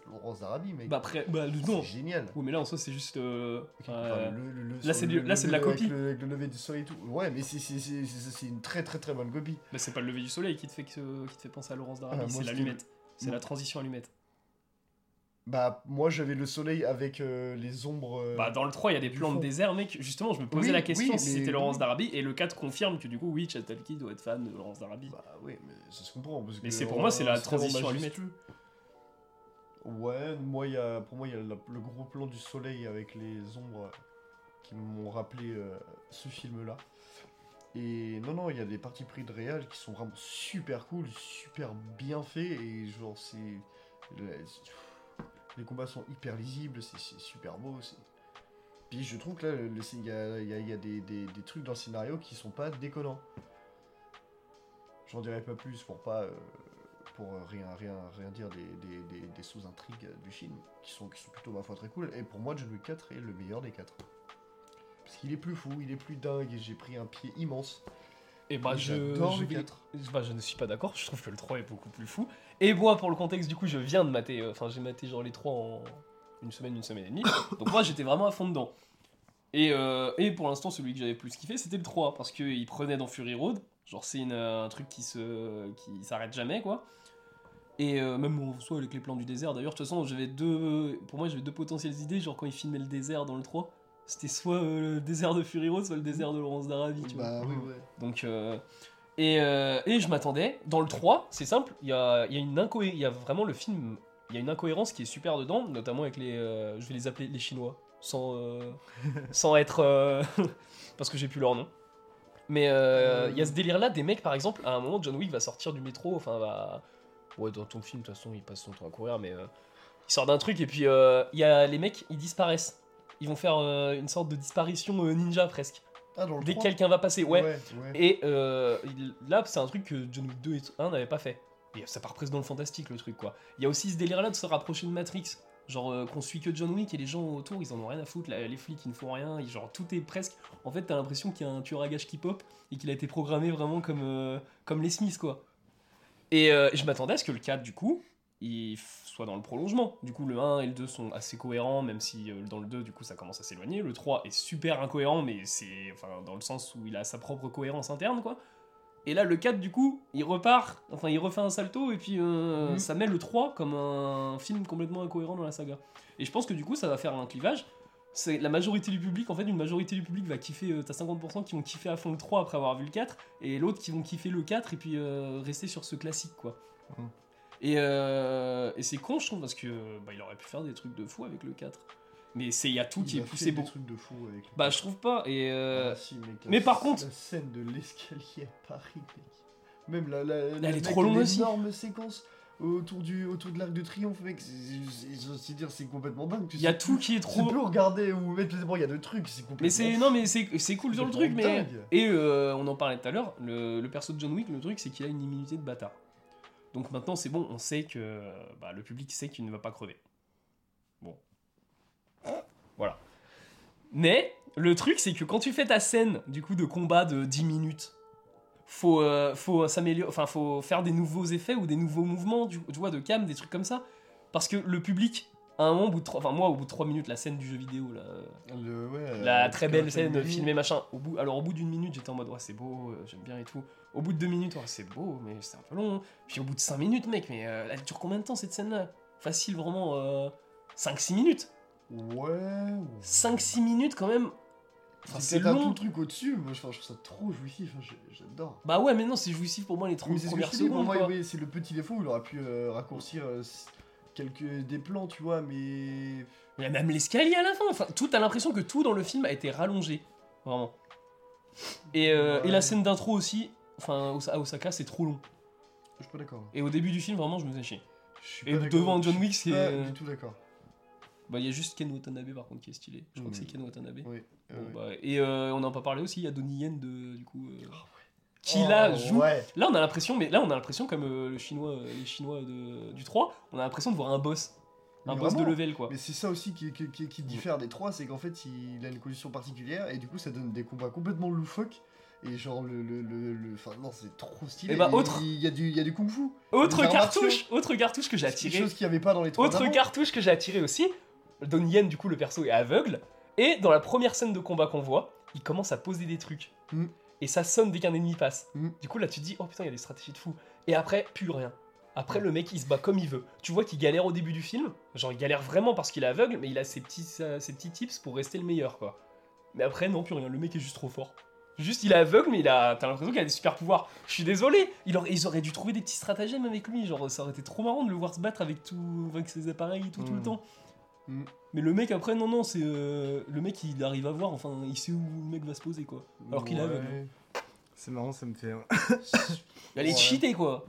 Laurence d'Arabie, mec. Bah après, bah le- c'est non. génial. Oui, mais là en soi, c'est juste. euh, Enfin, euh, le- le- le- là, c'est de la avec copie. Avec le lever du soleil et tout. Ouais, mais c'est- une très très très bonne copie. bah, c'est pas le lever du soleil qui te fait, qui te fait penser à Laurence d'Arabie, Ah, c'est c'était- l'allumette. C'est la transition allumette. Bah, moi j'avais le soleil avec euh, les ombres. euh, Bah, dans le 3, il y a des plans de désert, mec. Justement, je me posais Oui, la question oui, si c'était Laurence oui. d'Arabie, et le 4 confirme que du coup, oui, Chad Talky doit être fan de Laurence d'Arabie. Bah, oui, mais ça se comprend. Parce Mais c'est pour moi, c'est la transition allumette. Ouais, moi, y a, pour moi, il y a le, le gros plan du soleil avec les ombres qui m'ont rappelé euh, ce film-là. Et non, non, il y a des parties pris de réal qui sont vraiment super cool, super bien faits, et genre, c'est. le- Les combats sont hyper lisibles, c'est super beau. Puis je trouve que là, il y a, des, trucs dans le scénario qui sont pas déconnants. J'en dirai pas plus pour pas. euh, pour rien, rien, rien dire des, sous-intrigues du film, qui sont, qui sont plutôt, ma foi, très cool. Et pour moi, John Wick 4 est le meilleur des quatre. Parce qu'il est plus fou, il est plus dingue, et j'ai pris un pied immense. Et bah, je, J'adore je le vais- 4. bah, je ne suis pas d'accord, je trouve que le 3 est beaucoup plus fou. Et moi, pour le contexte, du coup, je viens de mater, euh, enfin, j'ai maté genre les 3 en une semaine, une semaine et demie. Donc moi, j'étais vraiment à fond dedans. Et, euh, et pour l'instant, celui que j'avais plus kiffé, c'était le 3, parce qu'il prenait dans Fury Road. Genre, c'est une, euh, un truc qui se qui s'arrête jamais, quoi. Et euh, même en soi, avec les plans du désert, d'ailleurs, de toute façon, j'avais deux. Pour moi, j'avais deux potentielles idées, genre quand il filmait le désert dans le 3. C'était soit euh, le désert de Fury Road, soit le désert de Laurence d'Arabie, tu vois. Bah oui, ouais. Donc, euh, et, euh, et je m'attendais. Dans le 3, c'est simple, il y a, y a une incohérence. Il y a vraiment le film. Il y a une incohérence qui est super dedans, notamment avec les. je vais les appeler les Chinois, sans, sans être. parce que j'ai plus leur nom. Mais il y a ce délire là des mecs, par exemple, à un moment, John Wick va sortir du métro, enfin, va. Ouais, dans ton film, de toute façon, il passe son temps à courir, mais. il sort d'un truc, et puis il y a les mecs, ils disparaissent. Ils vont faire euh, une sorte de disparition euh, ninja presque. Ah, dans le Dès que 3? quelqu'un va passer, ouais. ouais. Et euh, il- là, c'est un truc que John Wick 2 et 1 n'avaient pas fait. Et ça part presque dans le fantastique, le truc, quoi. Il y a aussi ce délire-là de se rapprocher de Matrix. Genre, euh, qu'on suit que John Wick et les gens autour, ils en ont rien à foutre. là, les flics, ils ne font rien. ils- genre, tout est presque. En fait, t'as l'impression qu'il y a un tueur à gages qui pop et qu'il a été programmé vraiment comme, euh, comme les Smiths, quoi. Et euh, je m'attendais à ce que le 4, du coup, il soit dans le prolongement. Du coup, le 1 et le 2 sont assez cohérents, même si euh, dans le 2, du coup, ça commence à s'éloigner. Le 3 est super incohérent, mais c'est enfin, dans le sens où il a sa propre cohérence interne, quoi. Et là, le 4, du coup, il repart, enfin, il refait un salto, et puis euh, Mhm. ça met le 3 comme un film complètement incohérent dans la saga. Et je pense que du coup, ça va faire un clivage. C'est la majorité du public, en fait, une majorité du public va kiffer. euh, T'as 50% qui vont kiffer à fond le 3 après avoir vu le 4, et l'autre qui vont kiffer le 4 et puis euh, rester sur ce classique, quoi. Mhm. Et, euh, et c'est con, je trouve, parce que bah, il aurait pu faire des trucs de fou avec le 4. Mais c'est il y a tout qui Il est a fait poussé des beau. trucs de fou avec le Bah, je trouve pas. Et euh, Ah, si, mec, la mais par sc- contre- La scène de l'escalier à Paris, mec. Même la. la, Elle la- est mec, trop longue aussi. L'énorme séquence autour, du, autour de l'Arc de Triomphe, mec. c'est- c'est- Je veux dire, c'est complètement dingue. Tu il y a sais tout plus- qui est Tu trop. peux regarder ou mettre les il y a deux trucs, c'est complètement. Mais c'est non mais c'est c'est cool sur le truc mais dingue. et euh, on en parlait tout à l'heure le, le perso de John Wick le truc c'est qu'il a une immunité de bâtard donc maintenant c'est bon on sait que bah, le public sait qu'il ne va pas crever. Bon. Voilà. Mais le truc c'est que quand tu fais ta scène du coup de combat de 10 minutes faut euh, faut s'améliorer enfin faut faire des nouveaux effets ou des nouveaux mouvements tu de cam des trucs comme ça parce que le public à un moment au bout de trois- enfin moi au bout de 3 minutes la scène du jeu vidéo là Le- ouais, la très belle scène filmée machin au bout alors au bout d'une minute j'étais en mode ouais c'est beau euh, j'aime bien et tout au bout de deux minutes ouais, c'est beau mais c'est un peu long puis au bout de cinq minutes mec mais euh, elle dure combien de temps cette scène là facile vraiment euh, 5-6 minutes Ouais. 5-6 minutes quand même Enfin, c'est peut-être un long tout truc au-dessus. Moi, je, trouve ça trop jouissif. hein, J'adore. bah ouais mais non c'est jouissif pour moi les 30 Oui, c'est ce que je premières pour secondes moi, quoi. oui, c'est le petit défaut. Il aurait pu euh, raccourcir euh, quelques des plans, tu vois, mais. Il y a même l'escalier à la fin enfin tout t'as l'impression que tout dans le film a été rallongé vraiment et, euh, et la scène d'intro aussi enfin à Osaka c'est trop long Je suis pas d'accord. et au début du film vraiment je me faisais chier Je suis Et pas devant John Wick, c'est- Pas du tout d'accord. Bah, il y a juste Ken Watanabe par contre qui est stylé. Je crois que c'est Ken Watanabe. Oui. Bon, euh, bah, et euh, on n'en a pas parlé aussi, il y a Donnie Yen de, du coup, euh, qui oh, là joue. Ouais. Là, on a l'impression, mais là, on a l'impression, comme euh, le chinois, euh, les Chinois de, du 3, on a l'impression de voir un boss. Un Mais boss de level, quoi. Mais c'est ça aussi qui, qui, qui- qui diffère des trois, c'est qu'en fait il a une condition particulière et du coup ça donne des combats complètement loufoques. Et genre le. le, le, le- Enfin non, c'est trop stylé. Et bah, Il- autre- Il y, a du, il y a du kung fu. Autre cartouche, autre cartouche que j'ai attiré. chose qu'il n'y avait pas dans les trois. Autre d'avant. cartouche que j'ai attiré aussi. Donnie Yen, du coup, le perso est aveugle. Et dans la première scène de combat qu'on voit, il commence à poser des trucs. Mm. Et ça sonne dès qu'un ennemi passe. Mm. Du coup, là, tu te dis, oh putain, il y a des stratégies de fou. Et après, plus rien. Après, le mec, il se bat comme il veut. Tu vois qu'il galère au début du film. Genre, il galère vraiment parce qu'il est aveugle, mais il a ses petits, euh, ses petits tips pour rester le meilleur, quoi. Mais après, non, plus rien. Le mec est juste trop fort. Juste, il est aveugle, mais il a, t'as l'impression qu'il a des super pouvoirs. Je suis désolé. Il aurait, ils auraient dû trouver des petits stratagèmes avec lui. Genre, ça aurait été trop marrant de le voir se battre avec tout, avec ses appareils tout, tout le Mm. temps. Mm. Mais le mec, après, non, non, c'est. euh, le mec, il arrive à voir, enfin, il sait où le mec va se poser, quoi. Alors qu'il est aveugle. C'est marrant, ça me fait. Elle est Ouais. cheatée, quoi.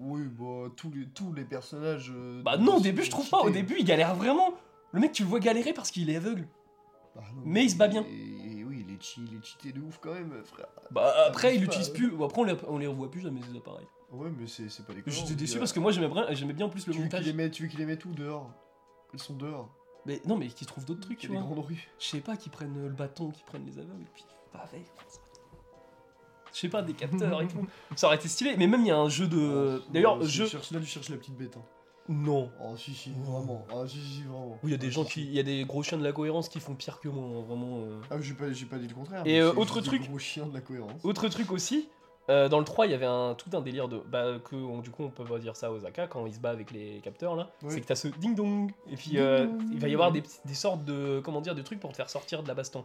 Oui, bah euh, tous, les, tous les personnages. euh, Bah non, au sont début, je trouve pas. Au cheatés. début, il galère vraiment. Le mec, tu le vois galérer parce qu'il est aveugle. Bah non, mais il se bat bien. Et, et oui, il est, chi- il est cheaté de ouf quand même, frère. Bah après, il l'utilise ouais. plus. Après, on les, on les revoit plus jamais, ces appareils. Ouais, mais c'est c'est pas les J'étais déçu parce que moi, j'aimais bien, j'aimais bien en plus le Tu veux qu'il montage. les met, tu veux qu'il les mette où dehors? Ils sont dehors. Mais non, mais qu'ils trouvent d'autres trucs, tu vois. grandes rues. Je sais pas, qu'ils prennent euh, le bâton, qu'ils prennent les aveugles, et puis pas avec. Je sais pas, des capteurs et tout. Ça aurait été stylé. Mais même, il y a un jeu de. Oh, D'ailleurs, tu cherches- Là, tu cherches la petite bête. hein. Non. Oh, si, si, Oh. vraiment. Ah, si, si, vraiment. Oui, il y a des Ah, gens si, qui. Il y a des gros chiens de la cohérence qui font pire que moi, hein, vraiment. euh. Ah, j'ai pas, j'ai pas dit le contraire. Et, mais euh, c'est autre juste des truc- gros chiens de la cohérence. Autre truc aussi, euh, dans le 3, il y avait un, tout un délire de. Bah, que on- du coup, on peut pas dire ça aux AK quand il se bat avec les capteurs là. C'est que t'as ce ding dong. Et puis, Ding euh, il va y avoir des, sortes de. Comment dire, de trucs pour te faire sortir de la baston.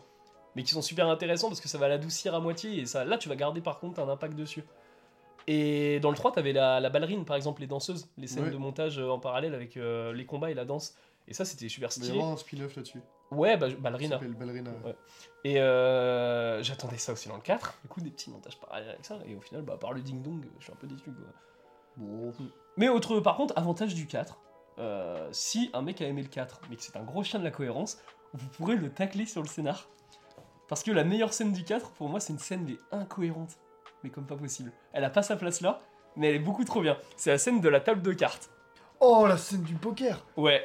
Mais qui sont super intéressants parce que ça va l'adoucir à moitié et ça, là, tu vas garder par contre un impact dessus. Et dans le 3, t'avais la, la ballerine par exemple, les danseuses, les scènes de montage euh, en parallèle avec euh, les combats et la danse. Et ça, c'était super Il va y stylé. avoir un spin-off là-dessus. Ouais, bah, ballerina. ouais. Et euh, j'attendais ça aussi dans le 4. Du coup, des petits montages parallèles avec ça. Et au final, bah, par le ding dong, je suis un peu déçu. Quoi. Bon, Mais autre, par contre, avantage du 4. euh, si un mec a aimé le 4, mais que c'est un gros chien de la cohérence, vous pourrez le tacler sur le scénar. Parce que la meilleure scène du 4, pour moi, c'est une scène mais incohérente. Mais comme pas possible. Elle a pas sa place là, mais elle est beaucoup trop bien. C'est la scène de la table de cartes. Oh, la scène du poker Ouais.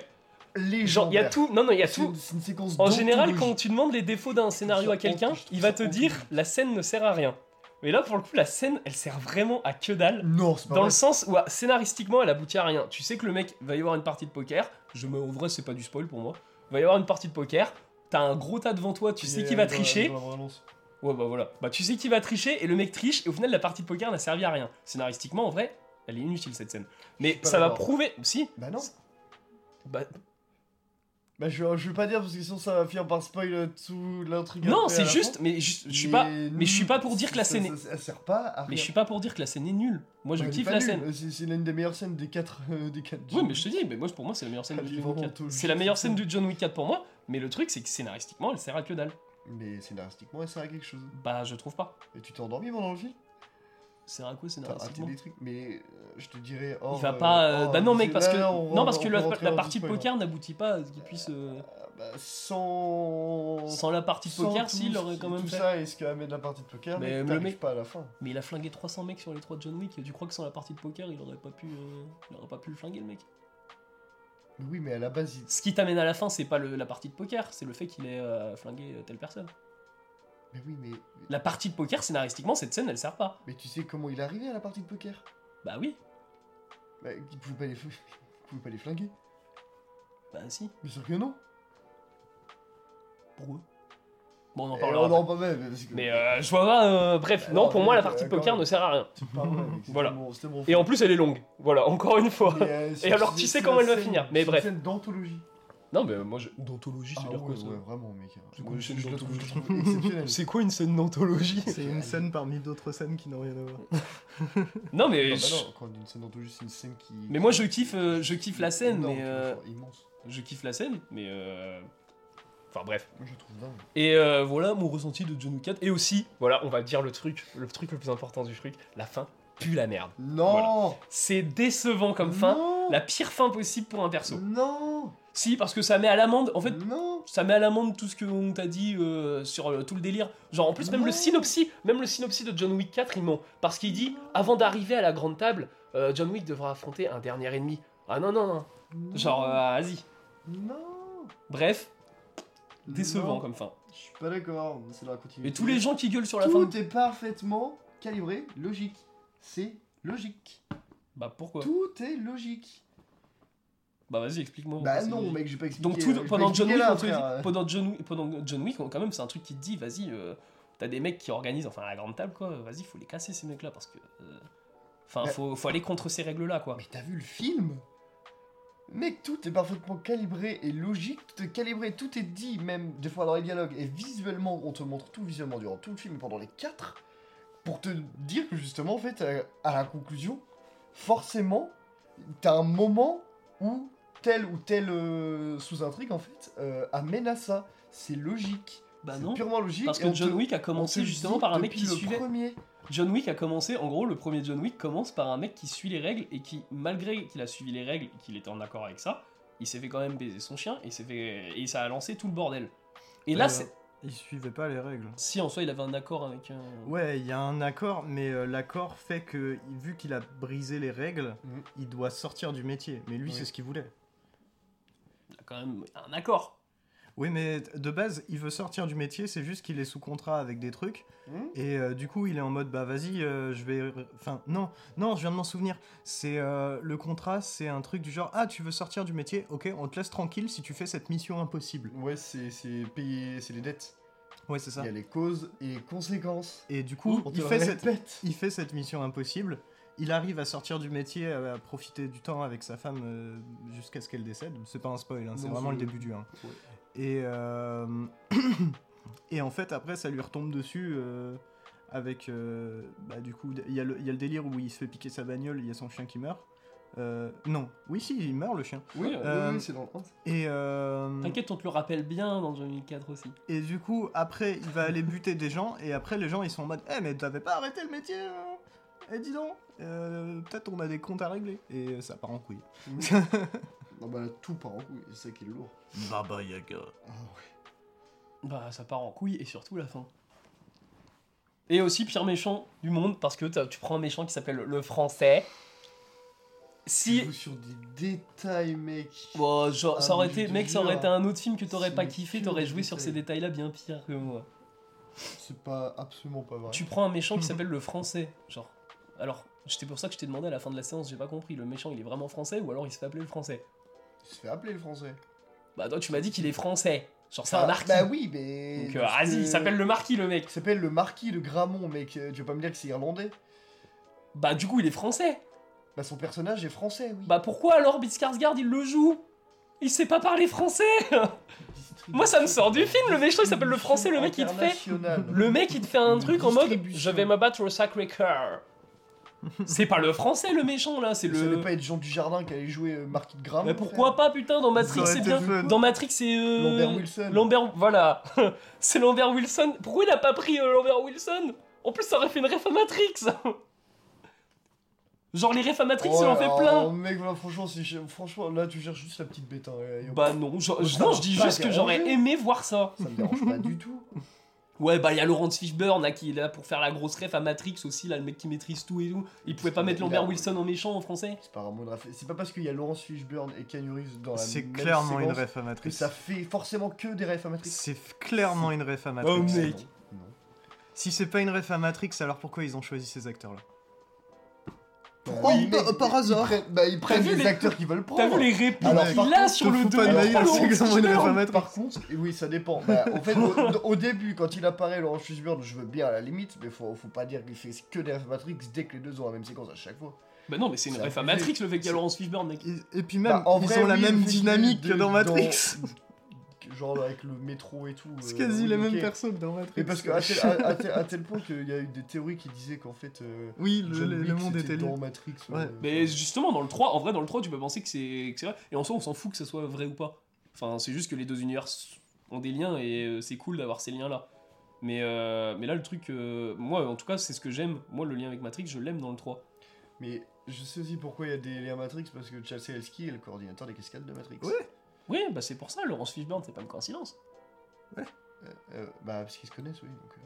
Les Genre, il y a tout. Non, non, il y a tout. une, une En général, quand tu demandes les défauts d'un scénario à quelqu'un, il va te dire la scène ne sert à rien. Mais là, pour le coup, la scène, elle sert vraiment à que dalle. Non, c'est pas Dans vrai. le sens où, ah, scénaristiquement, elle aboutit à rien. Tu sais que le mec va y avoir une partie de poker. Je me, en vrai, c'est pas du spoil pour moi. Va y avoir une partie de poker. T'as un gros tas devant toi. Tu sais qu'il va tricher. Ouais, bah voilà. Bah, tu sais qu'il va tricher et le mec triche. Et au final, la partie de poker n'a servi à rien. Scénaristiquement, en vrai, elle est inutile cette scène. Mais ça va prouver. Si. Bah non. Bah, Bah je, je vais pas dire parce que sinon ça va finir par spoil euh, tout l'intrigue. non, c'est juste. fin. Mais je suis pas. Mais je suis pas pour dire que la scène est. ça- sert pas à rien. Mais je suis pas pour dire que la scène est nulle. Moi, je kiffe la scène. C'est l'une des meilleures scènes des quatre. euh, des quatre Oui, mais je te dis, mais moi pour moi c'est la meilleure scène Elle de John Wick vraiment 4. tôt, C'est la meilleure scène de John Wick 4 pour moi, mais le truc c'est que scénaristiquement elle sert à que dalle. Mais scénaristiquement, elle sert à quelque chose. Bah je trouve pas. Et tu t'es endormi pendant le film? Quoi T'as raté scénaristiquement des trucs. Mais euh, je te dirais. oh, Il va pas. euh, oh, bah non mec c'est- parce que là, non parce que la, la partie poker n'aboutit pas à ce qu'il puisse. euh, Ah, bah, sans. Sans la partie de sans poker, tout si aurait quand même tout fait. ça et ce qu'amène la partie de poker, Mais le mec- pas à la fin. Mais il a flingué 300 mecs sur les 3 de John Wick. Tu crois que sans la partie de poker il aurait pas pu, euh, il aurait pas pu le flinguer le mec? Oui, mais à la base, il... Ce qui t'amène à la fin c'est pas le- la partie de poker, c'est le fait qu'il ait euh, flingué telle personne. Mais oui, mais La partie de poker scénaristiquement cette scène elle sert pas. mais tu sais comment il est arrivé à la partie de poker? Bah oui. Bah, il pouvait pas les, il pouvait pas les flinguer. Bah si. Bien sûr que non. Pourquoi Bon on en Eh, parlera. non, pas même. Parce que... Mais euh, je vois pas. euh, bref, non, non, pour mais, moi, la partie quand poker ne sert à rien. Voilà. Et en plus, elle est longue. Voilà, encore une fois. Mais, euh, Et alors, tu sais comment elle va finir. Mais c'est une bref. scène d'anthologie. Non, mais moi, je... d'anthologie, Ah c'est ouais, dire quoi ça ouais, vraiment, mec. C'est quoi une je- scène je le d'anthologie. C'est quoi une scène d'anthologie C'est une scène parmi d'autres scènes qui n'ont rien à voir. Non, mais. Non, bah je- non, quand une scène d'anthologie, c'est une scène qui. Mais moi, je kiffe, euh, je kiffe la scène, Énorme, mais. euh, immense. Je kiffe la scène, mais. euh, Enfin, bref. Moi, je trouve dingue. Et euh, voilà mon ressenti de John Wick 4. Et aussi, voilà, on va dire le truc, le truc le plus important du truc la fin pue la merde. Non C'est décevant comme fin. Non La pire fin possible pour un perso. Non Si, parce que ça met à l'amende. En fait, Non ça met à l'amende tout ce qu'on t'a dit euh, sur euh, tout le délire. Genre en plus même le synopsis, même le synopsis de John Wick 4, il ment parce qu'il dit avant d'arriver à la grande table, euh, John Wick devra affronter un dernier ennemi. Ah non non non. Genre vas-y. Non Bref, décevant comme fin. Je suis pas d'accord, c'est la continuité. Et tous les gens qui gueulent sur la fin. Tout est parfaitement calibré, logique. C'est logique. Bah pourquoi? Tout est logique. Bah vas-y explique-moi. Bah non, mec, j'ai pas expliqué. Donc tout, je vais pendant pas John Wick, là, dit- pendant John Wick, pendant John Wick, quand même c'est un truc qui te dit vas-y, euh, t'as des mecs qui organisent enfin à la grande table quoi. Vas-y, faut les casser ces mecs là parce que. euh, Enfin, faut, faut aller contre ces règles là quoi. Mais t'as vu le film? Mec, tout est parfaitement calibré et logique, tout est calibré, tout est dit, même des fois dans les dialogues, et visuellement, on te montre tout visuellement durant tout le film pendant les quatre, pour te dire que justement, en fait, à la conclusion, forcément, t'as un moment où telle ou telle euh, sous-intrigue, en fait, euh, amène à ça. C'est logique. Bah c'est non. purement logique. Parce que te- John Wick a commencé justement par un mec qui le suivait. premier. John Wick a commencé, en gros, le premier John Wick commence par un mec qui suit les règles et qui, malgré qu'il a suivi les règles et qu'il était en accord avec ça, il s'est fait quand même baiser son chien et, s'est fait... et ça a lancé tout le bordel. Et là, Euh, c'est. Il suivait pas les règles. Si en soi il avait un accord avec un. Ouais, il y a un accord, mais euh, l'accord fait que, vu qu'il a brisé les règles, Mhm. il doit sortir du métier. Mais lui, Oui. c'est ce qu'il voulait. Il a quand même un accord. Oui, mais de base, il veut sortir du métier, c'est juste qu'il est sous contrat avec des trucs. Hmm Et euh, du coup, il est en mode, bah vas-y, euh, je vais... Enfin, non, non, je viens de m'en souvenir. C'est euh, le contrat, c'est un truc du genre, ah, tu veux sortir du métier Ok, on te laisse tranquille si tu fais cette mission impossible. Ouais, c'est c'est payer, c'est les dettes. Ouais, c'est Il ça. y a les causes et les conséquences. Et du coup, il fait, cette, il fait cette mission impossible. Il arrive à sortir du métier, à, profiter du temps avec sa femme euh, jusqu'à ce qu'elle décède. C'est pas un spoil, hein, c'est vraiment le début du 1. Ouais. Et, euh, et en fait, après, ça lui retombe dessus euh, avec. euh, bah, du coup, il y, a le- il y a le délire où il se fait piquer sa bagnole, il y a son chien qui meurt. Euh, non, oui, si, il meurt le chien. Oui, Oui, Euh, oui, c'est dans le 1. Et, euh, T'inquiète, on te le rappelle bien dans John Wick 4 aussi. et du coup, après, il va aller buter des gens, et après, les gens ils sont en mode Eh, mais t'avais pas arrêté le métier hein Eh, dis donc euh, Peut-être on a des comptes à régler. Et ça part en couille. Non, bah tout part en couille, c'est ça qui est lourd. Baba Yaga. Ah ouais. Bah, ça part en couille et surtout la fin. Et aussi, pire méchant du monde, parce que tu prends un méchant qui s'appelle le français. Tu Si. joues sur des détails, mec. Bon, genre, Ah, ça aurait été, mec, ça aurait été un autre film que t'aurais pas kiffé, t'aurais joué sur ces détails. détails-là bien pire que moi. C'est pas absolument pas vrai. Tu prends un méchant qui s'appelle le français, genre. Alors, c'était pour ça que je t'ai demandé à la fin de la séance, j'ai pas compris, le méchant il est vraiment français ou alors il se fait appeler le français? Il se fait appeler le français. Bah, toi tu m'as dit qu'il est français, genre c'est un Ah, marquis. Bah oui, mais. Donc, euh, vas-y, que- il s'appelle le marquis le mec. Il s'appelle le marquis de Gramont, mec. Euh, Tu veux pas me dire que c'est irlandais? Bah, du coup, il est français. Bah son personnage est français, oui. Bah, pourquoi alors Skarsgård il le joue? Il sait pas parler français Moi, ça me sort du film, le méchant, il s'appelle le français, le mec, il te fait-. Le mec il te fait un truc en mode. Je vais me battre au Sacré-Cœur. C'est pas le français le méchant là, c'est Ça le. allait pas être Jean Dujardin qui allait jouer euh, Marquis de Gramont. Mais pourquoi pas putain dans Matrix Ça c'est bien. fun. Dans Matrix c'est. euh, Lambert Wilson. Lambert, voilà. c'est Lambert Wilson. Pourquoi il a pas pris euh, Lambert Wilson? En plus, ça aurait fait une ref à Matrix. Genre les refs à Matrix, Oh il en là fait plein. mec, voilà, franchement, franchement, là, tu cherches juste la petite bête. Hein, et- Bah non, je, Ça non, je dis juste que j'aurais aimé voir ça. Ça me dérange pas du tout. Ouais, bah il y a Laurence Fishburne là, qui est là pour faire la grosse ref à Matrix aussi, là, le mec qui maîtrise tout et tout. Il pouvait pas mettre Lambert Wilson en méchant en français C'est pas vraiment une ref- C'est pas parce qu'il y a Laurence Fishburne et Keanu Reeves dans la C'est même clairement une séquence ref à que Matrix. ça fait forcément que des refs à Matrix. C'est f- clairement une ref à Matrix. Oh, mec. Si c'est pas une ref à Matrix, alors pourquoi ils ont choisi ces acteurs-là? Mec, par ils hasard. prennent- Bah, ils prennent les les- acteurs qu'ils veulent prendre. T'as vu les répliques Alors, qu'il a sur le dos. Par contre, oui, ça dépend. Bah, en fait, au, au début, quand il apparaît, Laurence Fishburne, je veux bien à la limite, mais faut, faut pas dire qu'il fait que des Matrix dès que les deux ont la même séquence à chaque fois. Bah non, mais c'est une C'est ref à abusé. Matrix le fait qu'il y a Laurence Fishburne, mec. Et, et puis même, Bah, en ils vrai, ont la même dynamique que dans Matrix. Genre avec le métro et tout. C'est euh, quasi mêmes personnes que dans Matrix. Mais parce que à tel, à- à tel- à tel point qu'il y a eu des théories qui disaient qu'en fait. euh, Oui, le, monde était dans Matrix. Ouais. Mais justement, dans le 3, en vrai, dans le 3, tu peux penser que c'est vrai. Et en soi, on s'en fout que ce soit vrai ou pas. Enfin, c'est juste que les deux univers ont des liens et euh, c'est cool d'avoir ces liens-là. Mais, euh, mais là, le truc, euh, moi, en tout cas, c'est ce que j'aime. Moi, le lien avec Matrix, je l'aime dans le 3. Mais je sais aussi pourquoi il y a des liens Matrix, parce que Chelsea Helski est le coordinateur des cascades de Matrix. Ouais. Oui, bah c'est pour ça, Laurence Fishburne, c'est pas une coïncidence. Euh, euh, bah, parce qu'ils se connaissent, oui. Donc, euh.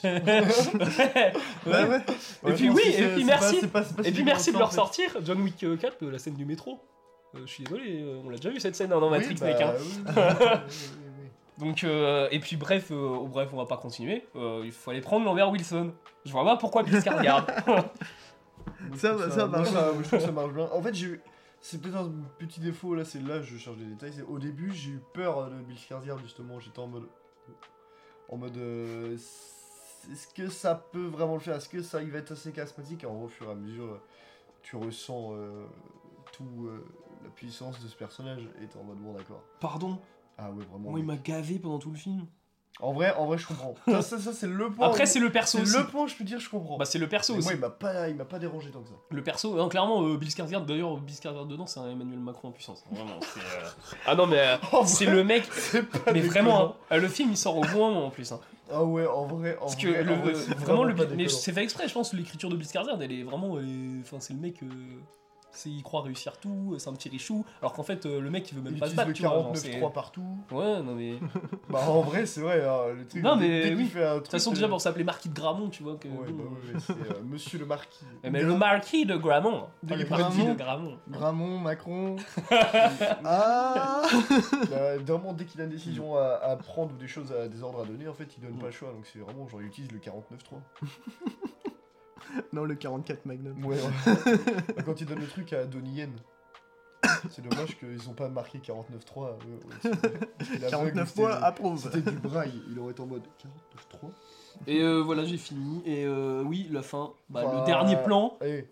Ouais. Bah ouais. Et puis oui, et puis merci. pas- c'est pas- c'est pas Et puis merci de leur sortir John Wick euh, 4, euh, la scène du métro. Euh, je suis désolé, euh, on l'a déjà vu cette scène hein, dans Oui, Matrix, bah, mec. hein. oui, oui. Donc, euh, et puis bref, euh, oh, bref, on va pas continuer. Euh, il faut aller prendre Lambert Wilson. Je vois pas pourquoi. Moi, je Ça ça marche. ça- moi, je trouve que ça marche bien. En fait, j'ai eu. C'est peut-être un petit défaut, là, c'est là, je cherche des détails. C'est au début, j'ai eu peur euh, de Bill Skarsgård, justement. J'étais en mode. En mode. euh, Est-ce que ça peut vraiment le faire? Est-ce que ça il va être assez charismatique? Gros, au fur et à mesure, tu ressens euh, tout euh, la puissance de ce personnage et t'es en mode bon, d'accord. Pardon, Ah ouais, vraiment. moi il m'a gavé pendant tout le film. En vrai, en vrai, je comprends. Ça, ça, ça, c'est le point. Après, c'est le perso c'est le point, je peux dire, je comprends. Bah, c'est le perso Mais aussi. moi, il m'a pas, il m'a pas dérangé tant que ça. Le perso, non, clairement, euh, Bill Skarsgård, d'ailleurs, Bill Skarsgård dedans, c'est un Emmanuel Macron en puissance. Vraiment, c'est. euh, Ah non, mais euh, En c'est vrai, le mec. C'est pas Mais déconnant. vraiment, hein, le film il sort au bon moment en plus. hein. Ah ouais, en vrai, en Parce que vrai, le, en vrai, c'est vraiment, le, pas mais déconnant. c'est fait exprès, je pense, l'écriture de Bill Skarsgård, elle est vraiment. elle est- Enfin, c'est le mec. euh, c'est, il croit réussir tout, c'est un petit richou. Alors qu'en fait, euh, le mec il veut même Il pas se battre, c'est- 49.3 partout. Ouais, non mais. De Bah en vrai, c'est vrai, hein, le truc. Non, mais oui. un toute façon, euh, déjà pour s'appeler Marquis de Gramont, tu vois. Que, Ouais, bah ouais, c'est euh, Monsieur le Marquis. Mais le Marquis de Gramont. Ah, le Marquis Gramont. de Gramont. Gramont, Macron. ah Bah, vraiment, dès qu'il a une décision à, à prendre ou des choses à des ordres à donner, en fait, il donne pas le choix. Donc c'est vraiment, genre, il utilise le 49.3. Non, le 44 Magnum. Ouais, ouais. Bah, Quand il donne le truc à Donnie Yen. C'est dommage qu'ils ont pas marqué 49.3. euh, ouais, parce qu'il est aveugle, 49 c'était- fois, approuve. C'était du braille, il aurait été en mode 49.3. Et euh, voilà, j'ai fini. Et euh, oui, la fin. Bah, Bah, le dernier plan, Eh,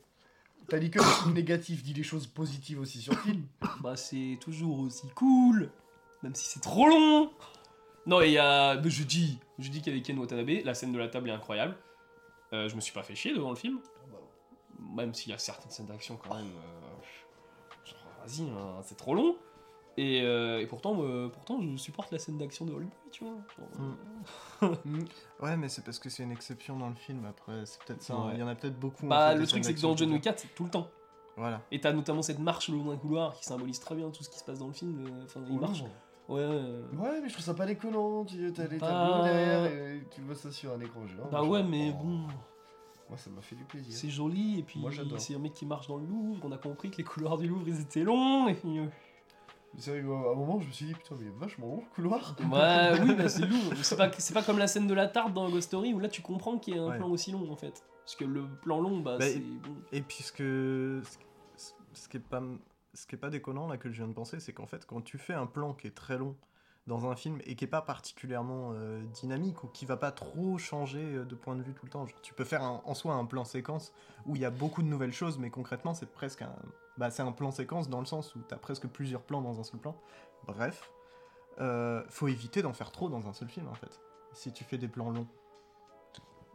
T'as dit que des trucs négatifs, dis des choses positives aussi sur le film. bah, c'est toujours aussi cool. Même si c'est trop long. Non, et il y a. bah, je dis, je dis qu'avec Ken Watanabe, la scène de la table est incroyable. Euh, je me suis pas fait chier devant le film. Même s'il y a certaines scènes d'action quand même. euh, genre, vas-y, hein, c'est trop long. Et, euh, et pourtant, euh, pourtant, je supporte la scène d'action de Hollywood, tu vois. Genre, Mm. Ouais, mais c'est parce que c'est une exception dans le film. Après, c'est peut-être ça. Ouais. Il y en a peut-être beaucoup. en Bah, fait, le truc, c'est que dans John Wick qui- 4, c'est tout le temps. Voilà. Et t'as notamment cette marche le long d'un couloir qui symbolise très bien tout ce qui se passe dans le film. euh, Enfin, il marche. Ouais. euh, Ouais, mais je trouve ça pas déconnant. Tu t'as les Bah- tableaux derrière et tu vois ça sur un écran géant. Bah machin. ouais, mais Oh. bon, Moi, ça m'a fait du plaisir. c'est joli. Et puis, Moi, j'adore. c'est un mec qui marche dans le Louvre. On a compris que les couloirs du Louvre, ils étaient longs. Et puis, euh, C'est vrai, à un moment, je me suis dit, putain, mais il est vachement long le couloir. Ouais, oui, bah c'est lourd. C'est pas, c'est pas comme la scène de la tarte dans Ghost Story où là tu comprends qu'il y a un Ouais. plan aussi long en fait. Parce que le plan long, bah, Bah, c'est et- bon. Et puis ce que ce- ce qui est pas ce qui est pas déconnant là que je viens de penser, c'est qu'en fait quand tu fais un plan qui est très long dans un film et qui est pas particulièrement euh, dynamique ou qui va pas trop changer euh, de point de vue tout le temps, genre, tu peux faire un- en soi un plan séquence où il y a beaucoup de nouvelles choses, mais concrètement c'est presque un bah, c'est un plan séquence dans le sens où tu as presque plusieurs plans dans un seul plan. Bref, euh, faut éviter d'en faire trop dans un seul film en fait. Si tu fais des plans longs.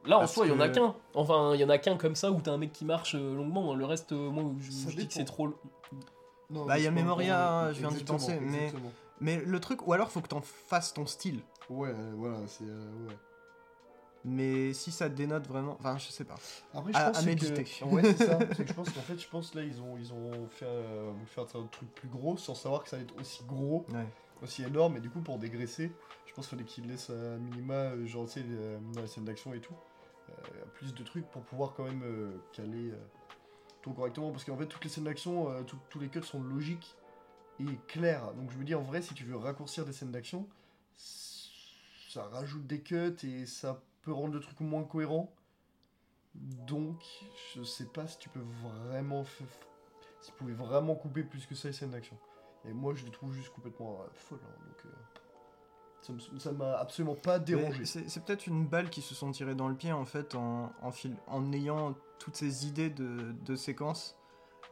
Là en parce soi, il y en a que- qu'un. Enfin, il y en a qu'un comme ça où t'as un mec qui marche longuement. Le reste, moi, je, je dis que c'est trop. Non, Bah, il y a Memoria, hein, je viens d'y penser, mais-. Mais le truc, ou alors faut que t'en fasses ton style. Ouais, euh, voilà, c'est. euh, ouais. Mais si ça dénote vraiment, enfin je sais pas. Après, je À- pense à c'est méditer. Que... Ouais, c'est ça. que je pense qu'en fait, je pense là, ils ont, ils ont fait, euh, un truc plus gros sans savoir que ça allait être aussi gros, Ouais. aussi énorme. Et du coup, pour dégraisser, je pense qu'il fallait qu'ils laissent un minima, euh, genre, tu sais, dans les scènes d'action et tout, euh, plus de trucs pour pouvoir quand même caler correctement. Parce qu'en fait, toutes les scènes d'action, euh, tous les cuts sont logiques et clairs. Donc, je me dis, en vrai, si tu veux raccourcir des scènes d'action, ça rajoute des cuts et ça peut rendre le truc moins cohérent. Donc, je sais pas si tu peux vraiment. f- f- Si tu pouvais vraiment couper plus que ça les scènes d'action. Et moi, je les trouve juste complètement euh, folles. hein, donc, euh, ça m'a absolument pas dérangé. C'est peut-être une balle qui se sont tirées dans le pied en fait en, en, fil- en ayant toutes ces idées de, de séquences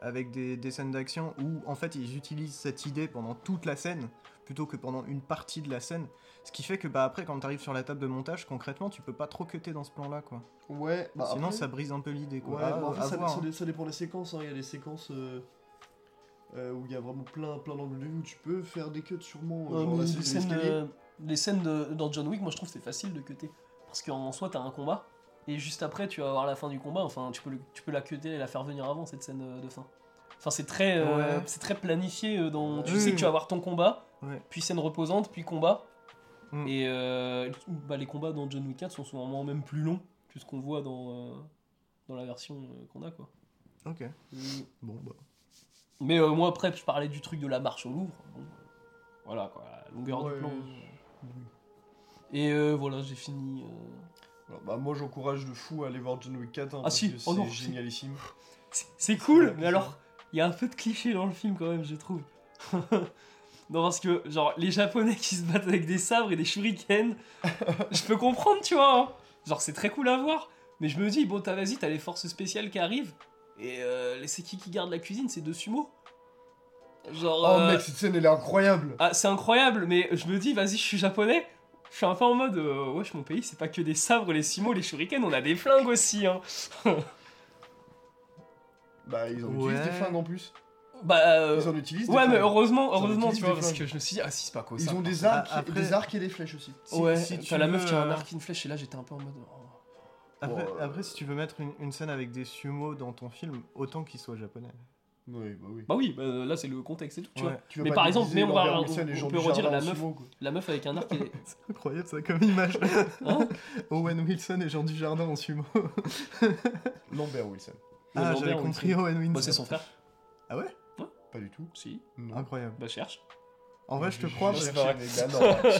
avec des, des scènes d'action où en fait ils utilisent cette idée pendant toute la scène plutôt que pendant une partie de la scène. Ce qui fait que bah après quand tu arrives sur la table de montage concrètement tu peux pas trop cutter dans ce plan là quoi. Ouais, bah Sinon après- ça brise un peu l'idée quoi. Ouais, À- bah, en fait, à ça, voir, ça hein. ça dépend des séquences. hein. Il y a des séquences euh, euh, où il y a vraiment plein, plein d'angles de vue où tu peux faire des cuts sûrement. Ouais, la scène les scènes de, dans John Wick, moi je trouve que c'est facile de cutter. Parce qu'en soi, t'as un combat. Et juste après, tu vas avoir la fin du combat. Enfin, tu peux, le- tu peux la cutter et la faire venir avant cette scène euh, de fin. Enfin, c'est très, euh, Ouais. c'est très planifié. euh, dans, tu Oui, sais oui, que tu vas avoir ton combat, Ouais. puis scène reposante, puis combat. Mm. Et euh, bah, les combats dans John Wick 4 sont souvent même plus longs que ce qu'on voit dans, euh, dans la version euh, qu'on a. quoi. Ok. Bon bah. Mais euh, moi, après, je parlais du truc de la marche au Louvre. Bon, voilà, quoi, la longueur Ouais, du plan. Et euh, voilà, j'ai fini. euh, Alors, bah, moi, j'encourage de fou à aller voir John Wick 4. hein, Ah, si. Oh c'est si. génialissime. C'est- C'est cool, mais alors, il y a un peu de cliché dans le film quand même, je trouve. non, parce que, genre, les Japonais qui se battent avec des sabres et des shurikens, je peux comprendre, tu vois. hein. Genre, c'est très cool à voir. Mais je me dis, bon, t'as vas-y, t'as les forces spéciales qui arrivent. Et euh, c'est qui qui garde la cuisine? C'est deux sumo. Genre. Oh, euh, mec, cette scène, elle est incroyable. ah, c'est incroyable, mais je me dis, vas-y, je suis japonais. Je suis un peu en mode, euh, wesh, mon pays, c'est pas que des sabres, les sumo, les shurikens, on a des flingues aussi, hein. Bah, ils en Ouais. utilisent des flingues en plus. Bah, euh, Ils en utilisent des ouais, mais flingues. heureusement, heureusement, tu vois, parce que je me suis dit, ah si, c'est pas quoi Ils ça. ont des arcs, après- des arcs et des flèches aussi. Si- ouais, si tu t'as la meuf qui a un arc et une flèche, et là j'étais un peu en mode. oh. Après, si tu veux mettre une, une scène avec des sumo dans ton film, autant qu'il soit japonais. Oui, bah oui. Bah oui, bah, là c'est le contexte et tout, tu Ouais. vois. Tu Mais par exemple, mais on va- on- peut redire la meuf. La meuf avec un arc et. C'est incroyable ça comme image. Hein Owen Wilson et Jean Dujardin en sumo. Lambert Wilson. Ah, j'avais compris Owen Wilson. Bah, c'est son frère. Ah ouais Pas du tout. Si, Non. Incroyable. bah cherche. En vrai, je te crois. Je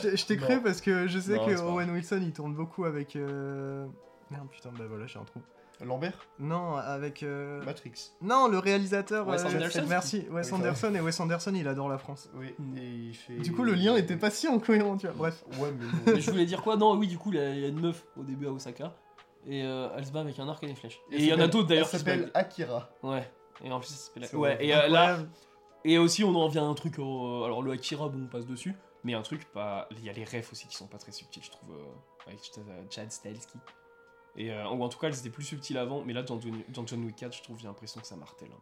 t'ai- je t'ai Non. cru parce que je sais Non, que Owen Wilson il tourne beaucoup avec. euh, Merde, putain, bah voilà, j'ai un trou. Lambert Non, avec. euh, Matrix. Non, le réalisateur. Wes euh, Anderson Merci, Wes Oui, Anderson et Wes Anderson il adore la France. Oui, Mm. et il fait. Du coup, le lien était pas si incohérent, tu vois. Bref. Ouais, mais. Mais je voulais dire quoi? Non, oui, du coup, il y a il y a une meuf au début à Osaka. Et euh, elle se bat avec un arc et des flèches. Et il y en a d'autres d'ailleurs Elle qui se s'appelle battent. Akira. Ouais. Et en plus, ça s'appelle. C'est Ouais, vrai. et euh, là. Incroyable. Et aussi, on en vient à un truc. euh, alors, le Akira, bon, on passe dessus. Mais un truc, pas. Il y a les refs aussi qui sont pas très subtils, je trouve. euh, avec Chad Stahelski. Et euh, ou en tout cas, c'était plus subtil avant. Mais là, dans John, dans John Wick 4, je trouve, j'ai l'impression que ça martèle. hein.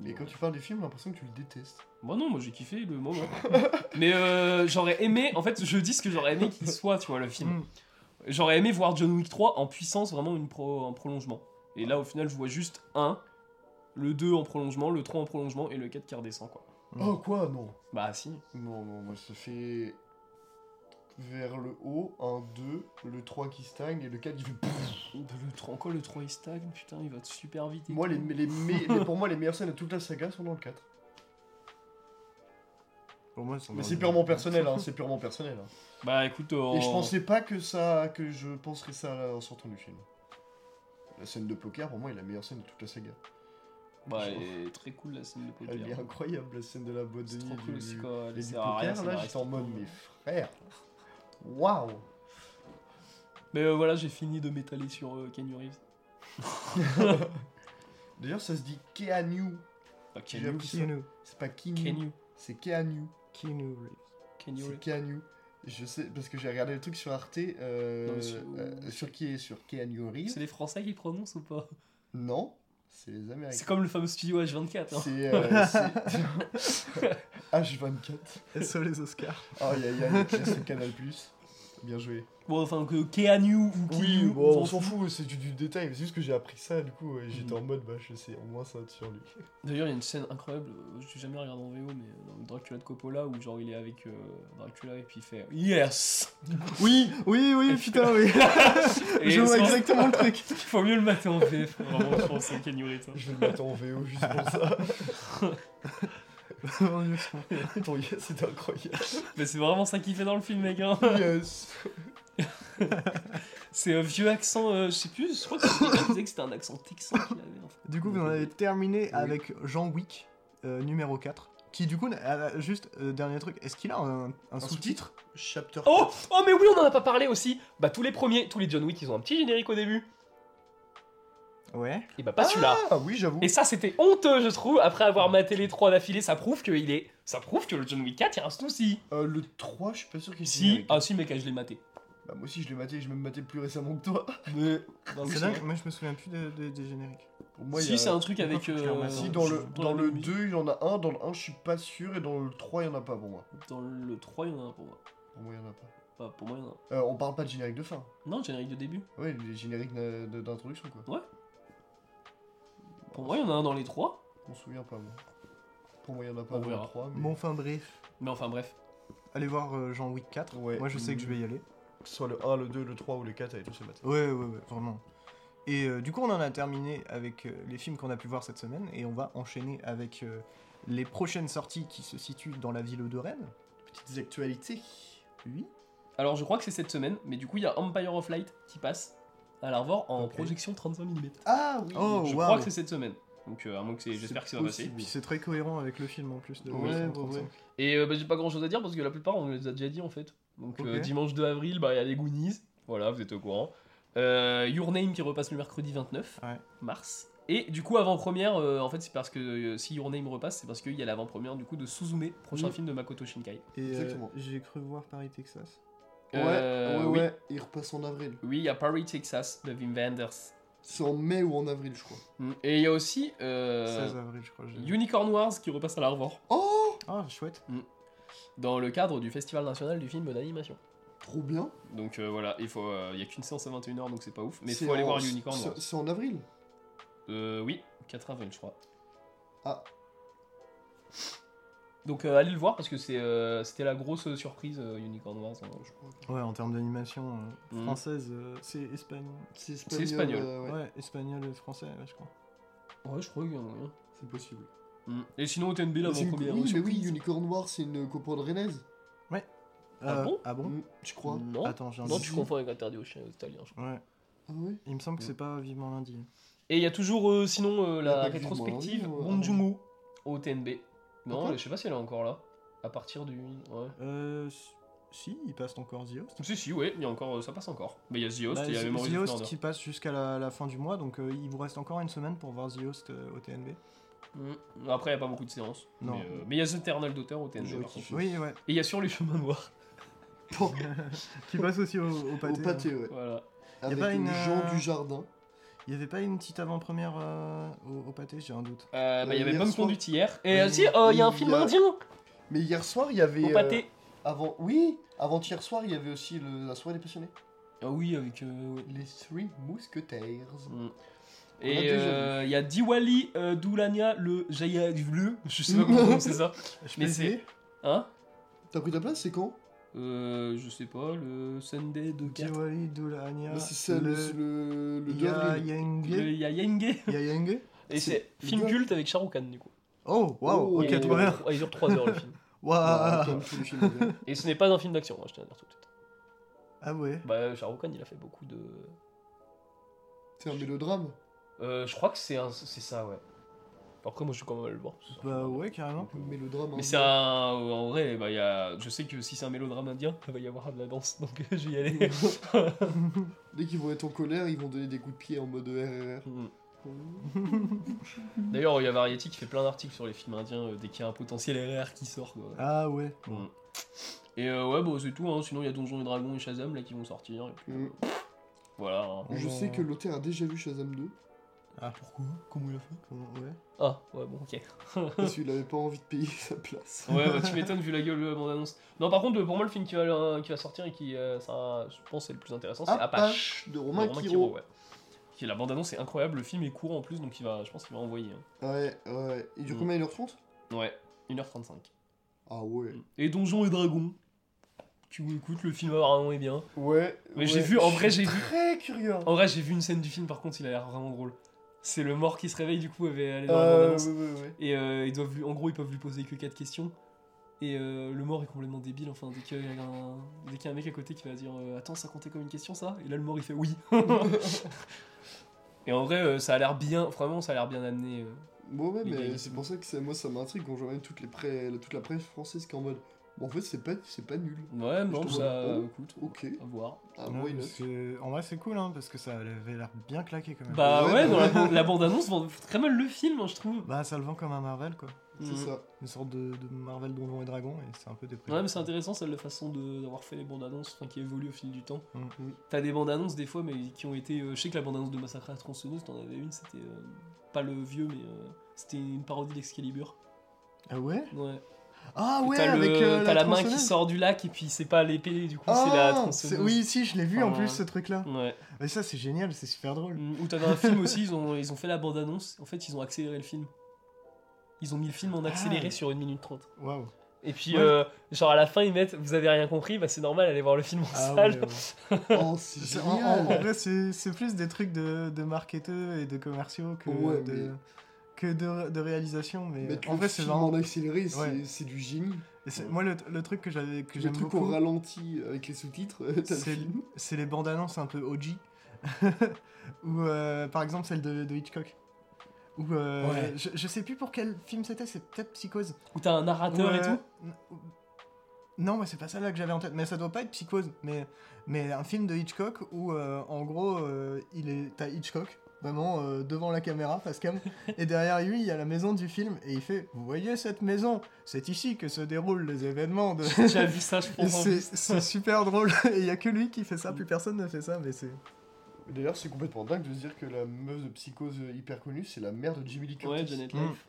Mais quand tu parles du film, j'ai l'impression que tu le détestes. Moi non, moi j'ai kiffé le moment. mais euh, j'aurais aimé, en fait, je dis ce que j'aurais aimé qu'il soit, tu vois, le film. Mm. J'aurais aimé voir John Wick 3 en puissance, vraiment une pro, un prolongement. Et là, au final, je vois juste un, le 2 en prolongement, le 3 en prolongement et le 4 qui redescend, quoi. Mm. Oh, quoi Non. Bah si. Non, non, moi ça fait. Vers le haut, un 2, le 3 qui stagne et le 4 qui fait. Le 3, encore le 3 il stagne, putain, il va super vite. et Moi, tout. les, les, me- les- pour moi, les meilleures scènes de toute la saga sont dans le 4. Pour moi, Mais c'est purement personnel, hein, c'est purement personnel. hein. Bah écoute, euh, Et je pensais pas que ça, que je penserais ça en sortant du film. La scène de poker, pour moi, est la meilleure scène de toute la saga. Bah, elle est très cool la scène de poker. Elle est incroyable, la scène de la boîte de C'est nuit. trop cool du- aussi quoi. et du poker, là, j'étais en mode, mais frère, waouh Mais euh, voilà, j'ai fini de m'étaler sur euh, Keanu Reeves. D'ailleurs, ça se dit Keanu. J'ai Keanu. C'est pas Keanu, c'est Keanu. Keanu Reeves. C'est. Keanu. Je sais, parce que j'ai regardé le truc sur Arte, euh, Non, mais sur- euh, sur qui est sur Keanu Reeves. C'est les Français qui prononcent ou pas? Non, c'est les Américains. C'est comme le fameux studio H24. Hein. C'est euh, c'est- H24. SO les Oscars. Aïe aïe aïe, c'est Canal Plus. Bien joué. Bon, enfin, que Keanu ou Oui, Keanu, bon, on s'en fout, c'est du, du détail. C'est juste que j'ai appris ça, du coup, et j'étais en mode, bah, je sais, au moins ça sur lui. D'ailleurs, il y a une scène incroyable, euh, je l'ai jamais regardé en VO, mais euh, dans Dracula de Coppola, où genre il est avec euh, Dracula et puis il fait Yes Oui, oui, oui, putain, oui. Et Je vois exactement le truc. Il faut mieux le mater en VF, vraiment, je pense, c'est Keanu Reeves. hein. Je vais le mettre en VO juste pour ça. Ton yes, c'était incroyable. Mais c'est vraiment ça qu'il fait dans le film, mec. Hein. Yes. C'est un vieux accent, euh, je sais plus, je crois que qui disait que c'était un accent texan qu'il avait en fait. Du coup, vous en avez terminé avec Jean Wick, euh, numéro 4. Qui, du coup, a- juste, euh, dernier truc, est-ce qu'il a un, un sous-titre Chapter. Oh Oh, mais oui, on en a pas parlé aussi Bah, tous les premiers, tous les John Wick, ils ont un petit générique au début. Ouais. Et bah, pas celui-là. Ah oui, j'avoue. Et ça, c'était honteux, je trouve, après avoir maté les trois d'affilée, ça prouve que il est... Ça prouve que le John Wick 4, il y a un souci. Euh, le 3, je suis pas sûr qu'il Si, ah si, mec, je l'ai maté. Bah, moi aussi, je l'ai maté, je même maté plus récemment que toi. Mais... C'est dingue, moi je me souviens plus de- de- des génériques. Pour moi, il y Si, a- c'est un truc avec... Le euh, Si, dans le, je- dans le la musique. 2, il y en a un, dans le 1, je suis pas sûr, et dans le 3, il y en a pas pour moi. Dans le 3, il y en a un pour moi. Pour moi, il y en a pas. Pas pour moi, il y en a un. Euh, on parle pas de générique de fin. Non, générique de début. Ouais, les génériques d'introduction, quoi. Pour moi, il y en a un dans les trois. Je m'en souviens pas, moi. Pour moi, il y en a pas On dans le verra. 3, mais... Bon, enfin bref, Mais enfin, bref. allez voir euh, Jean Wick 4. Ouais. Moi je sais que je vais y aller. Que ce soit le 1, le 2, le 3 ou le 4, avec tous ces matés. Ouais, ouais, ouais, vraiment. Et euh, du coup, on en a terminé avec euh, les films qu'on a pu voir cette semaine, et on va enchaîner avec euh, les prochaines sorties qui se situent dans la ville de Rennes. Petites actualités. Oui. Alors, je crois que c'est cette semaine, mais du coup, il y a Empire of Light qui passe à la revoir en Ok. projection 35 mm. Ah oui Oh, je waouh. crois que c'est cette semaine. Donc, euh, à moins que c'est. J'espère que ça va passer. possible. Puis c'est très cohérent avec le film en plus. De Ouais, ouais, 1935. ouais. Et euh, bah, j'ai pas grand chose à dire parce que la plupart, on les a déjà dit en fait. Donc, euh, Ok. dimanche 2 avril, bah, il y a les Goonies. Voilà, vous êtes au courant. Euh, Your Name qui repasse le mercredi 29 Ouais. mars. Et du coup, avant-première, euh, en fait, c'est parce que euh, si Your Name repasse, c'est parce qu'il y a l'avant-première du coup de Suzume, prochain Oui. film de Makoto Shinkai. Et euh, Exactement. j'ai cru voir Paris, Texas. Ouais, Euh, ouais, oui. ouais, il repasse en avril. Oui, il y a Paris, Texas de Wim Wenders. C'est en mai ou en avril, je crois. Mm. Et il y a aussi euh, 16 avril, je crois. Unicorn Wars qui repasse à la revoir Oh Ah, chouette. dans le cadre du Festival national du film d'animation. Trop bien. Donc euh, voilà, il faut, euh, y a qu'une séance à 21h donc c'est pas ouf, mais il faut aller voir Unicorn Wars. C'est en avril. Euh, oui, 4 avril je crois. Ah. Donc euh, allez le voir parce que c'est, euh, c'était la grosse surprise euh, Unicorn Wars. hein. Je crois. Ouais, en termes d'animation euh, Mhm. française, euh, c'est espagnol. C'est C'est espagnol. espagnol. euh, ouais. Ouais, espagnol et français, ouais, je crois. Ouais, je crois qu'il y en a moyen. C'est possible. Mm. Et sinon au c'est une- l'avant-première. oui, mais oui, surprise. Unicorn War, c'est une copro rennaise. Ah Euh, bon? Ah bon? Mm, Je crois? Non, Attends, j'ai un non doute. tu confonds avec Interdit aux chiens italiens je crois. Ouais, Ah ouais? Il me semble que Mm. c'est pas vivement lundi. Et il y a toujours euh, sinon euh, Il y a la pas que rétrospective Bong euh, Joon-ho au TNB. Non, je sais pas si elle est encore là. À partir du. Ouais. Euh. Si, il passe encore The Host. Si, si, ouais, il y a encore, ça passe encore. Mais il y a The Host Bah, et il y a The Memories The Host qui passe jusqu'à la, la fin du mois, donc euh, il vous reste encore une semaine pour voir The Host euh, au TNB. Mm. Après, il n'y a pas beaucoup de séances. Non. Mais euh, il y a The Eternal Daughter au TNB. Oui, ouais. Et il y a Sur les chemins noirs. Qui passe aussi au, au pâté. Au pâté, ouais. Voilà. Avec pas les une, gens euh, du jardin. Il y avait pas une petite avant-première euh, au, au pâté, j'ai un doute. Euh, bah, il y Euh, avait soir- Conduite hier. Et Oui. euh, si, euh, il y a un Il film a- indien Mais hier soir, il y avait. au euh, pâté. avant, oui, avant-hier soir, il y avait aussi le, la soirée des passionnés. Ah oui, avec. euh. Les Three Mousquetaires. Mm. Et euh, il y a Diwali euh, Doulania le Jaya le. Je sais pas comment c'est ça. Je Mais c'est- Hein? T'as pris ta place, c'est quand? Euh, Je sais pas, le Sunday de 4. Diwali, Doulania, C'est ça, le, le, le 2 Ya- avril. Yenge. Le Yayenge. Yayenge Et C'est- film culte avec Shah Rukh Khan du coup. Oh, waouh, Oh, ok, trop bien. Il dure 3 heures le film. Waouh. Et ce n'est pas un film d'action, hein, je tiens à dire tout de suite. Ah ouais. Bah, Shah Rukh Khan il a fait beaucoup de. C'est un mélodrame. Euh, je crois que c'est un... c'est ça, ouais. Après, moi je suis quand même allé le voir. Bah ouais, carrément. Un mélodrame. Mais c'est un. En vrai, bah, il y a... je sais que si c'est un mélodrame indien, il va y avoir de la danse, donc je vais y aller. Dès qu'ils vont être en colère, ils vont donner des coups de pied en mode RRR. D'ailleurs, il y a Variety qui fait plein d'articles sur les films indiens euh, dès qu'il y a un potentiel RR qui sort. Quoi. Ah ouais. Mm. Et euh, ouais, bon, c'est tout. Hein. Sinon, il y a Donjons et Dragons et Shazam là qui vont sortir. Et puis, Mm. voilà. hein. Je sais que l'auteur a déjà vu Shazam 2, Ah pourquoi Comment il a fait Comment- Ouais. Ah, ouais, bon, ok. parce qu'il avait pas envie de payer sa place. Ouais, bah, tu m'étonnes vu la gueule de la bande-annonce. Non, par contre, pour moi, le film qui va, euh, qui va sortir et qui, euh, ça, je pense, c'est le plus intéressant, c'est Apache. Apache de de Romain Romain Quiro. Quiro, ouais. Qui, la bande-annonce est incroyable, le film est court en plus, donc il va, je pense qu'il va envoyer. hein. Ouais, ouais. Il dure Mm. combien 1h30 Ouais, 1h35. Ah ouais. Et Donjons et Dragons. Tu écoutes, le film apparemment est bien. Ouais. Mais ouais. j'ai vu, en Je vrai, suis j'ai vu. Très curieux. En vrai, j'ai vu une scène du film, par contre, il a l'air vraiment drôle. C'est le mort qui se réveille, du coup, avait allé dans la Euh, ouais, ouais, ouais. Et euh, ils doivent lui, en gros, ils peuvent lui poser que 4 questions. Et euh, le mort est complètement débile. Enfin, dès qu'il y, a un... dès qu'il y a un mec à côté qui va dire euh, Attends, ça comptait comme une question, ça? Et là, le mort, il fait Oui. et en vrai, ça a l'air bien, vraiment, ça a l'air bien amené. euh. Bon, ouais, mais est- c'est pour ça que ça, moi ça m'intrigue quand je vois même toutes les pré- toute la presse française qui est en mode. Bon, en fait, c'est pas, c'est pas nul. Ouais, non, ça. vois, oh, écoute, Ok. à voir. Ah, Ouais, que- En vrai, c'est cool, hein, parce que ça avait l'air bien claqué quand même. Bah ouais, Ouais, dans bah la, la bande-annonce vend très mal le film, hein, je trouve. Bah, ça le vend comme un Marvel, quoi. C'est Mhm. ça. Une sorte de, de Marvel Donjons et Dragons, et c'est un peu déprimant. Ouais, mais c'est intéressant, celle de façon de- d'avoir fait les bandes annonces enfin, qui évoluent au fil du temps. Mhm. T'as des bandes annonces des fois, mais qui ont été. euh, je sais que la bande annonce de Massacre à la tronçonneuse, t'en avais une, c'était euh, pas le vieux, mais euh, c'était une parodie d'Excalibur. Ah ouais? Ouais. Ah ouais, t'as avec le- euh, t'as la, main qui sort du lac et puis c'est pas l'épée, du coup Ah, c'est la c'est- tronçonneuse. Oui, si, je l'ai vu en plus, ce truc-là. Ouais. Mais ça, c'est génial, c'est super drôle. Mm, Ou t'avais un film aussi, ils ont, ils ont fait la bande annonce, en fait ils ont accéléré le film. Ils ont mis le film en accéléré Ah. sur 1 minute 30. Waouh. Et puis, Ouais. euh, genre à la fin, ils mettent Vous avez rien compris, bah c'est normal, allez voir le film en Ah salle. ouais, ouais. Oh, en, en- génial. en vrai, c'est c'est plus des trucs de, de marketeurs et de commerciaux que, Ouais, de, mais- que de, de réalisation. Mais Mettre en le vrai, c'est vraiment. en accéléré, c'est Ouais. c'est du génie. et c'est- Moi, le, le truc que j'avais que Le j'aime truc beaucoup, au ralenti avec les sous-titres, t'as le c'est film. c'est les bandes annonces un peu OG. Ou euh, par exemple celle de, de Hitchcock. Ou euh, Ouais. je, je sais plus pour quel film c'était, c'est peut-être Psychose. Où t'as un narrateur et euh, tout. n- Non, moi c'est pas ça là que j'avais en tête, mais ça doit pas être Psychose, mais, mais un film de Hitchcock où euh, en gros euh, il est t'as Hitchcock vraiment euh, devant la caméra, face cam. et derrière lui, il y a la maison du film, et il fait Vous voyez cette maison? C'est ici que se déroulent les événements de. J'ai déjà vu ça, je pense. en c'est super drôle, et il y a que lui qui fait ça, plus personne ne fait ça, mais c'est. D'ailleurs, c'est complètement dingue de se dire que la meuf de psychose hyper connue, c'est la mère de Jimmy Lee Curtis. Ouais, Janet. Life.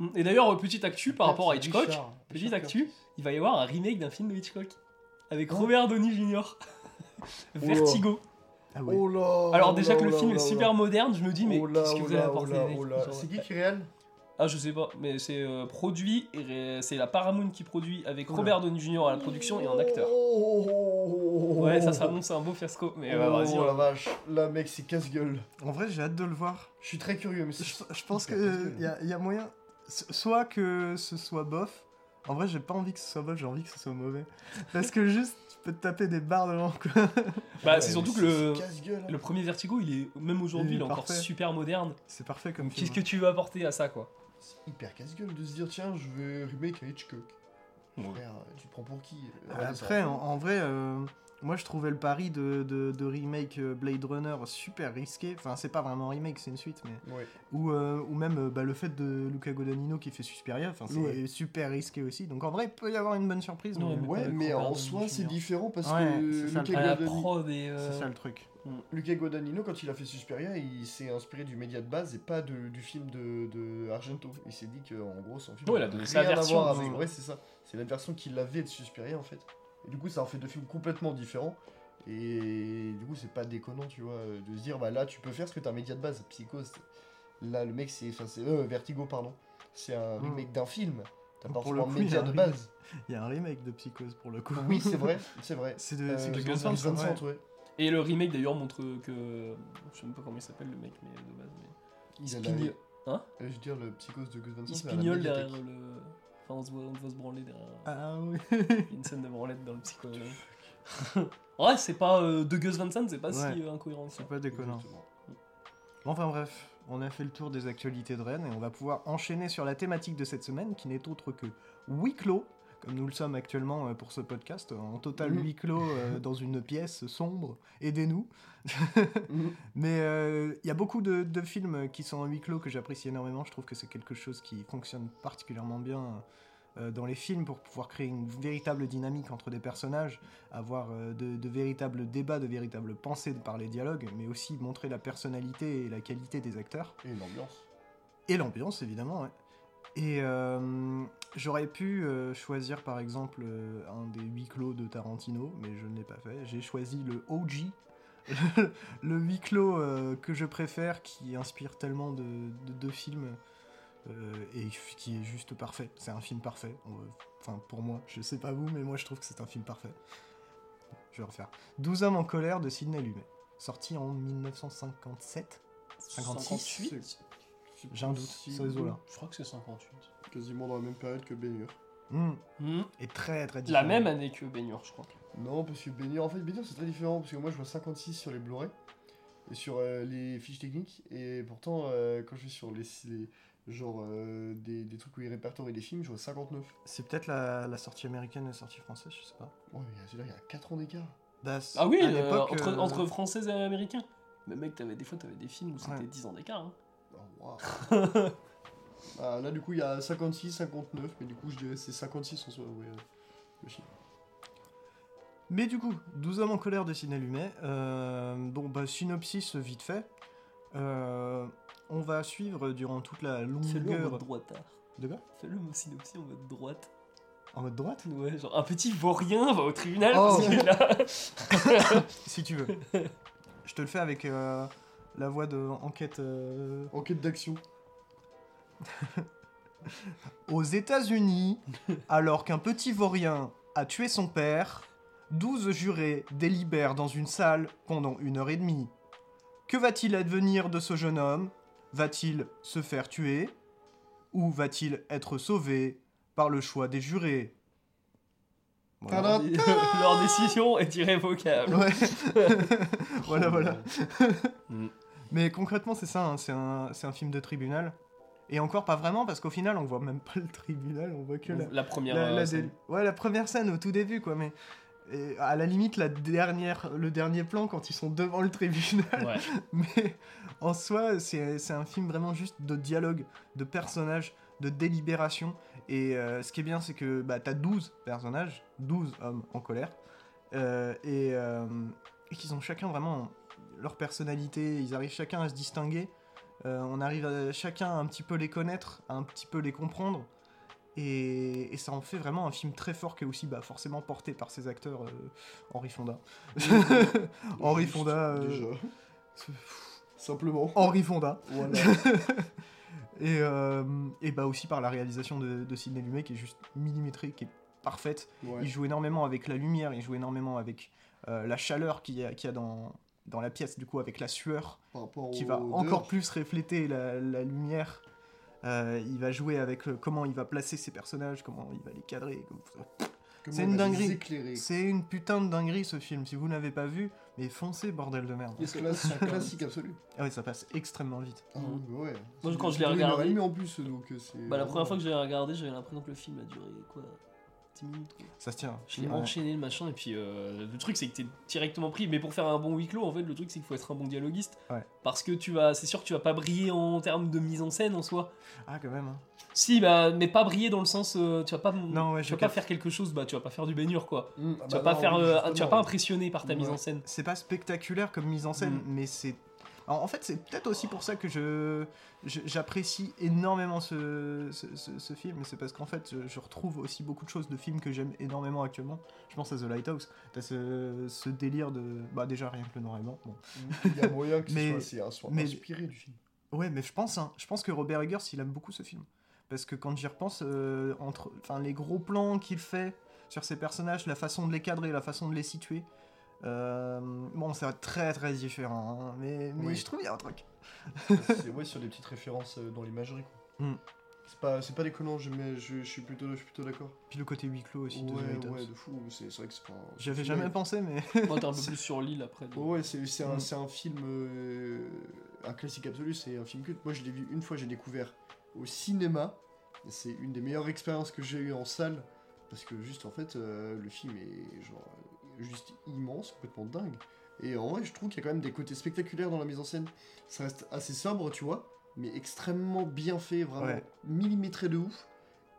Mm. Et d'ailleurs, euh, petite actu par rapport à Hitchcock, Richard- petite Richard actu, Curtis. il va y avoir un remake d'un film de Hitchcock avec Oh. Robert Downey Jr. Vertigo. Ah oui. Oh là Alors oh déjà là, que le oh film est oh super moderne, je me dis mais Oh qu'est-ce que oh vous avez apporté oh oh C'est qui qui réel Ah je sais pas, mais c'est euh, produit c'est la Paramount qui produit avec. Robert Downey Jr. à la production et un acteur. Oh, Ouais, ça s'annonce un beau fiasco, mais oh, euh, vas-y. la hein. vache, là mec c'est casse-gueule. En vrai, j'ai hâte de le voir. Je suis très curieux, mais c'est... Je, je pense qu'il y a, y a moyen. Soit que ce soit bof. En vrai, j'ai pas envie que ce soit bof, j'ai envie que ce soit mauvais. Parce que juste, peux te taper des barres devant, quoi. Bah Ouais, c'est surtout que le, hein. le premier Vertigo, il est même aujourd'hui, Il il est encore parfait. super moderne. C'est parfait comme film. Qu'est-ce que tu veux apporter à ça quoi? C'est hyper casse-gueule de se dire tiens, je vais remake un Hitchcock. Ouais. Frère, tu te prends pour qui? Euh, Ouais, Après, ça- en, en vrai, euh, moi je trouvais le pari de, de- de remake euh, Blade Runner super risqué. Enfin, c'est pas vraiment un remake, c'est une suite, mais. Ouais. Ou, euh, ou même euh, bah, le fait de Luca Guadagnino qui fait Suspiria, enfin, c'est Ouais. super risqué aussi. Donc en vrai, il peut y avoir une bonne surprise. Ouais, mais- Ouais, mais en soi, c'est différent parce Ouais, que c'est ça le Luca Guadagnino, euh, C'est ça le truc. Luca Guadagnino, quand il a fait Suspiria, il s'est inspiré du média de base et pas de- du film de, de Argento. Il s'est dit que en gros, son film Ouais, il a donné sa version, avec. ouais. Ouais, c'est ça. C'est la version qu'il avait de Suspiria en fait. Et du coup, ça en fait deux films complètement différents. Et du coup, c'est pas déconnant, tu vois, de se dire, bah là, tu peux faire ce que t'as un média de base. Psychose, là, le mec, c'est. Enfin, c'est. Euh, Vertigo, pardon. C'est un Mm. remake d'un film. T'as pas forcément un média de base. Il y a un remake de Psychose pour le coup. Oui, c'est vrai, c'est vrai. C'est de, Euh, de ouais. Et le remake d'ailleurs montre que. Je sais même pas comment il s'appelle le mec, mais de base. Mais... Il, Il a spigne- la- Hein Euh, Je veux dire, le psychose de Gus Van Sant. il spignole derrière le. Enfin, on se voit, on voit se branler derrière. Ah oui. Il y a une scène de branlette dans le psycho. ouais, c'est pas. euh, de Gus Van Sant, c'est pas Ouais. si euh, incohérent. que ça. C'est pas déconnant. Enfin bref, on a fait le tour des actualités de Rennes et on va pouvoir enchaîner sur la thématique de cette semaine qui n'est autre que huis clos, comme nous le sommes actuellement euh, pour ce podcast, en total Mhm. huis clos euh, dans une pièce sombre. Aidez-nous. Mhm. Mais euh, il y a beaucoup de, de films qui sont en huis clos que j'apprécie énormément. Je trouve que c'est quelque chose qui fonctionne particulièrement bien euh, dans les films pour pouvoir créer une véritable dynamique entre des personnages, avoir euh, de, de véritables débats, de véritables pensées par les dialogues, mais aussi montrer la personnalité et la qualité des acteurs. Et une ambiance. Et l'ambiance, évidemment, ouais. Et euh, j'aurais pu euh, choisir, par exemple, euh, un des huis clos de Tarantino, mais je ne l'ai pas fait. J'ai choisi le OG, le huis clos que je préfère, qui inspire tellement de, films, et qui est juste parfait. C'est un film parfait. Enfin, pour moi, je sais pas vous, mais moi je trouve que c'est un film parfait. Je vais refaire. 12 hommes en colère de Sidney Lumet, sorti en 1957. 56, 58 J'ai un doute, Possible. c'est les eaux-là. Je crois que c'est 58. Quasiment dans la même période que Bénur. Hmm. Hmm. Et très très La différent. même année que Baignure, je crois. Non, parce que Bénur, en fait, Bénur c'est très différent. Parce que moi je vois 56 sur les Blu-ray et sur euh, les fiches techniques. Et pourtant, euh, quand je vais sur les. les- genre euh, des, des trucs où ils répertorient les films, je vois 59. C'est peut-être la, la sortie américaine et la sortie française, je sais pas. Ouais, mais celui-là, il y a 4 ans d'écart. Bah, Ah oui, à euh, l'époque, entre, euh, entre français et américains. Mais mec, avais, des fois, t'avais des films où c'était Ouais. 10 ans d'écart. hein. Oh, waouh. Ah, là, du coup, il y a 56, 59, mais du coup, je dirais c'est 56 en soi, ouais, le chiffre. Mais du coup, 12 hommes en colère de Sidney Lumet. Euh, bon, bah, synopsis vite fait. Euh, on va suivre durant toute la Fais-le en longueur. mode droitard. De quoi? Fais-le mot synopsis en mode droite. En mode droite? Ouais, genre un petit vaurien va au tribunal Oh. parce que là. Si tu veux. Je te le fais avec euh, la voix de enquête. euh, Enquête d'action. Aux États-Unis, alors qu'un petit vaurien a tué son père, 12 jurés délibèrent dans une salle pendant une heure et demie. Que va-t-il advenir de ce jeune homme? Va-t-il se faire tuer? Ou va-t-il être sauvé par le choix des jurés? Voilà. Tadam. Leur décision est irrévocable. Ouais. voilà, voilà. Mm. Mais concrètement, c'est ça, hein, c'est un, un film de tribunal. Et encore pas vraiment, parce qu'au final, on voit même pas le tribunal, on voit que la, La première. la, euh, la scène. dé- ouais, la première scène au tout début, quoi. Mais Et à la limite, la dernière, le dernier plan quand ils sont devant le tribunal. Ouais. Mais en soi, c'est c'est un film vraiment juste de dialogue, de personnages, de délibération. Et euh, ce qui est bien, c'est que bah, t'as 12 personnages, 12 hommes en colère, euh, et, euh, et qu'ils ont chacun vraiment leur personnalité, ils arrivent chacun à se distinguer. Euh, on arrive à chacun à un petit peu les connaître, à un petit peu les comprendre. Et, et ça en fait vraiment un film très fort qui est aussi bah, forcément porté par ses acteurs euh, Henri Fonda. Henri Fonda. euh, Déjà. Simplement. Henri Fonda. Voilà. Et, et bah aussi par la réalisation de, de Sidney Lumet qui est juste millimétrée, qui est parfaite. Ouais. Il joue énormément avec la lumière, il joue énormément avec la chaleur qu'il y y a dans, dans la pièce, du coup avec la sueur qui va encore plus refléter la, la lumière. Euh, il va jouer avec euh, comment il va placer ses personnages, comment il va les cadrer. c'est une dinguerie. C'est une putain de dinguerie ce film. Si vous n'avez pas vu, mais foncez bordel de merde. C'est classique, classique absolu. Ah ouais, ça passe extrêmement vite. Ah, ouais. Moi, C'est quand je l'ai regardé- en plus, donc euh, c'est. Bah, la première fois que j'ai regardé, j'avais l'impression que le film a duré quoi 10 minutes quoi. Ça se tient. Je l'ai Ouais. enchaîné le machin et puis euh, le truc c'est que t'es directement pris mais pour faire un bon huis clos en fait le truc c'est qu'il faut être un bon dialoguiste Ouais. parce que tu vas c'est sûr que tu vas pas briller en termes de mise en scène en soi Ah quand même. hein. si bah mais pas briller dans le sens euh, tu vas pas Non, ouais, tu je vas pas faire quelque chose bah tu vas pas faire du baignure quoi Mmh, ah tu vas bah pas non, faire oui, euh, tu vas pas impressionner par ta Ouais. mise en scène c'est pas spectaculaire comme mise en scène, Mm. mais c'est. Alors, en fait, c'est peut-être aussi pour ça que je j'apprécie énormément ce, ce, ce- ce film. C'est parce qu'en fait, je, je retrouve aussi beaucoup de choses de films que j'aime énormément actuellement. Je pense à The Lighthouse. T'as ce, ce délire de. Bah, déjà, rien que le noir et blanc. Bon. Il y a moyen que Mais- ce soit, assez- soit mais- inspiré du film. Ouais, mais je pense, hein, je pense que Robert Eggers, il aime beaucoup ce film. Parce que quand j'y repense, euh, entre les gros plans qu'il fait sur ses personnages, la façon de les cadrer, la façon de les situer, euh, bon, c'est très très différent, hein, mais, mais Oui. je trouve qu'il y a un truc. C'est ouais, sur des petites références euh, dans l'imagerie. quoi. Mm. C'est pas, c'est pas déconnant, je, mais je, je suis plutôt, je suis plutôt d'accord. Puis le côté huis clos aussi de The Ouais, Lighthouse. ouais, de fou. C'est c'est vrai que c'est pas. c'est- jamais ouais. pensé, mais moi t'es un peu plus sur l'île après donc. Ouais, c'est c'est un, Mm. c'est un film. euh, un classique absolu, c'est un film culte. Moi, je l'ai vu une fois, j'ai découvert au cinéma. C'est une des meilleures expériences que j'ai eues en salle. Parce que, juste en fait, euh, le film est genre juste immense, complètement dingue. Et en vrai, je trouve qu'il y a quand même des côtés spectaculaires dans la mise en scène. Ça reste assez sobre, tu vois, mais extrêmement bien fait, vraiment Ouais. millimétré de ouf.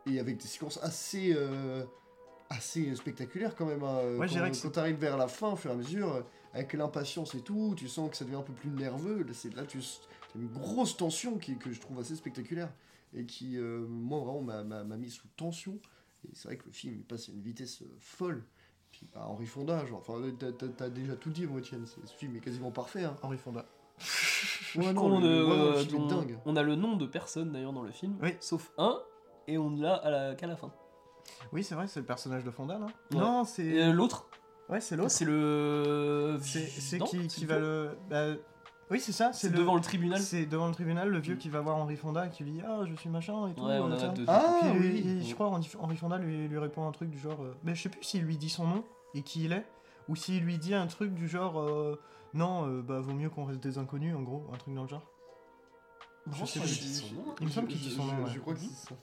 Et avec des séquences assez. euh, assez spectaculaires quand même. hein. Ouais, quand quand t'arrives vers la fin, au fur et à mesure, euh, avec l'impatience et tout, tu sens que ça devient un peu plus nerveux. Là, c'est- là tu as une grosse tension qui, que je trouve assez spectaculaire. Et qui, euh, moi, vraiment, m'a- mis sous tension. Et c'est vrai que le film, il passe à une vitesse euh, folle. Puis, bah, Henri Fonda, genre, enfin, t'as- t'as t'as déjà tout dit, moi, Etienne. c'est- Ce film est quasiment parfait. Hein. Henri Fonda. Ouais, Qu'on, non, le, euh, ouais, non, le film dont- est dingue. on a le nom de personne d'ailleurs dans le film Oui. sauf un et on l'a à la- qu'à la fin Oui, c'est vrai, c'est le personnage de Fonda, non Ouais. Non, et c'est. euh, l'autre Ouais, c'est l'autre. c'est le C'est c'est Non, qui, c'est qui va le. bah, Oui, c'est ça, c'est devant le tribunal C'est devant le tribunal, le vieux Mm. qui va voir Henri Fonda et qui lui dit Ah, je suis machin et tout. ouais on a Ah, Puis oui. il- je crois Henri Fonda lui, lui répond un truc du genre. euh, mais je sais plus s'il lui dit son nom et qui il est, ou s'il lui dit un truc du genre. euh, non, euh, bah vaut mieux qu'on reste des inconnus, en gros, un truc dans le genre. Je sais plus. son nom. Il me semble qu'il dit son nom. je- crois que c'est ça.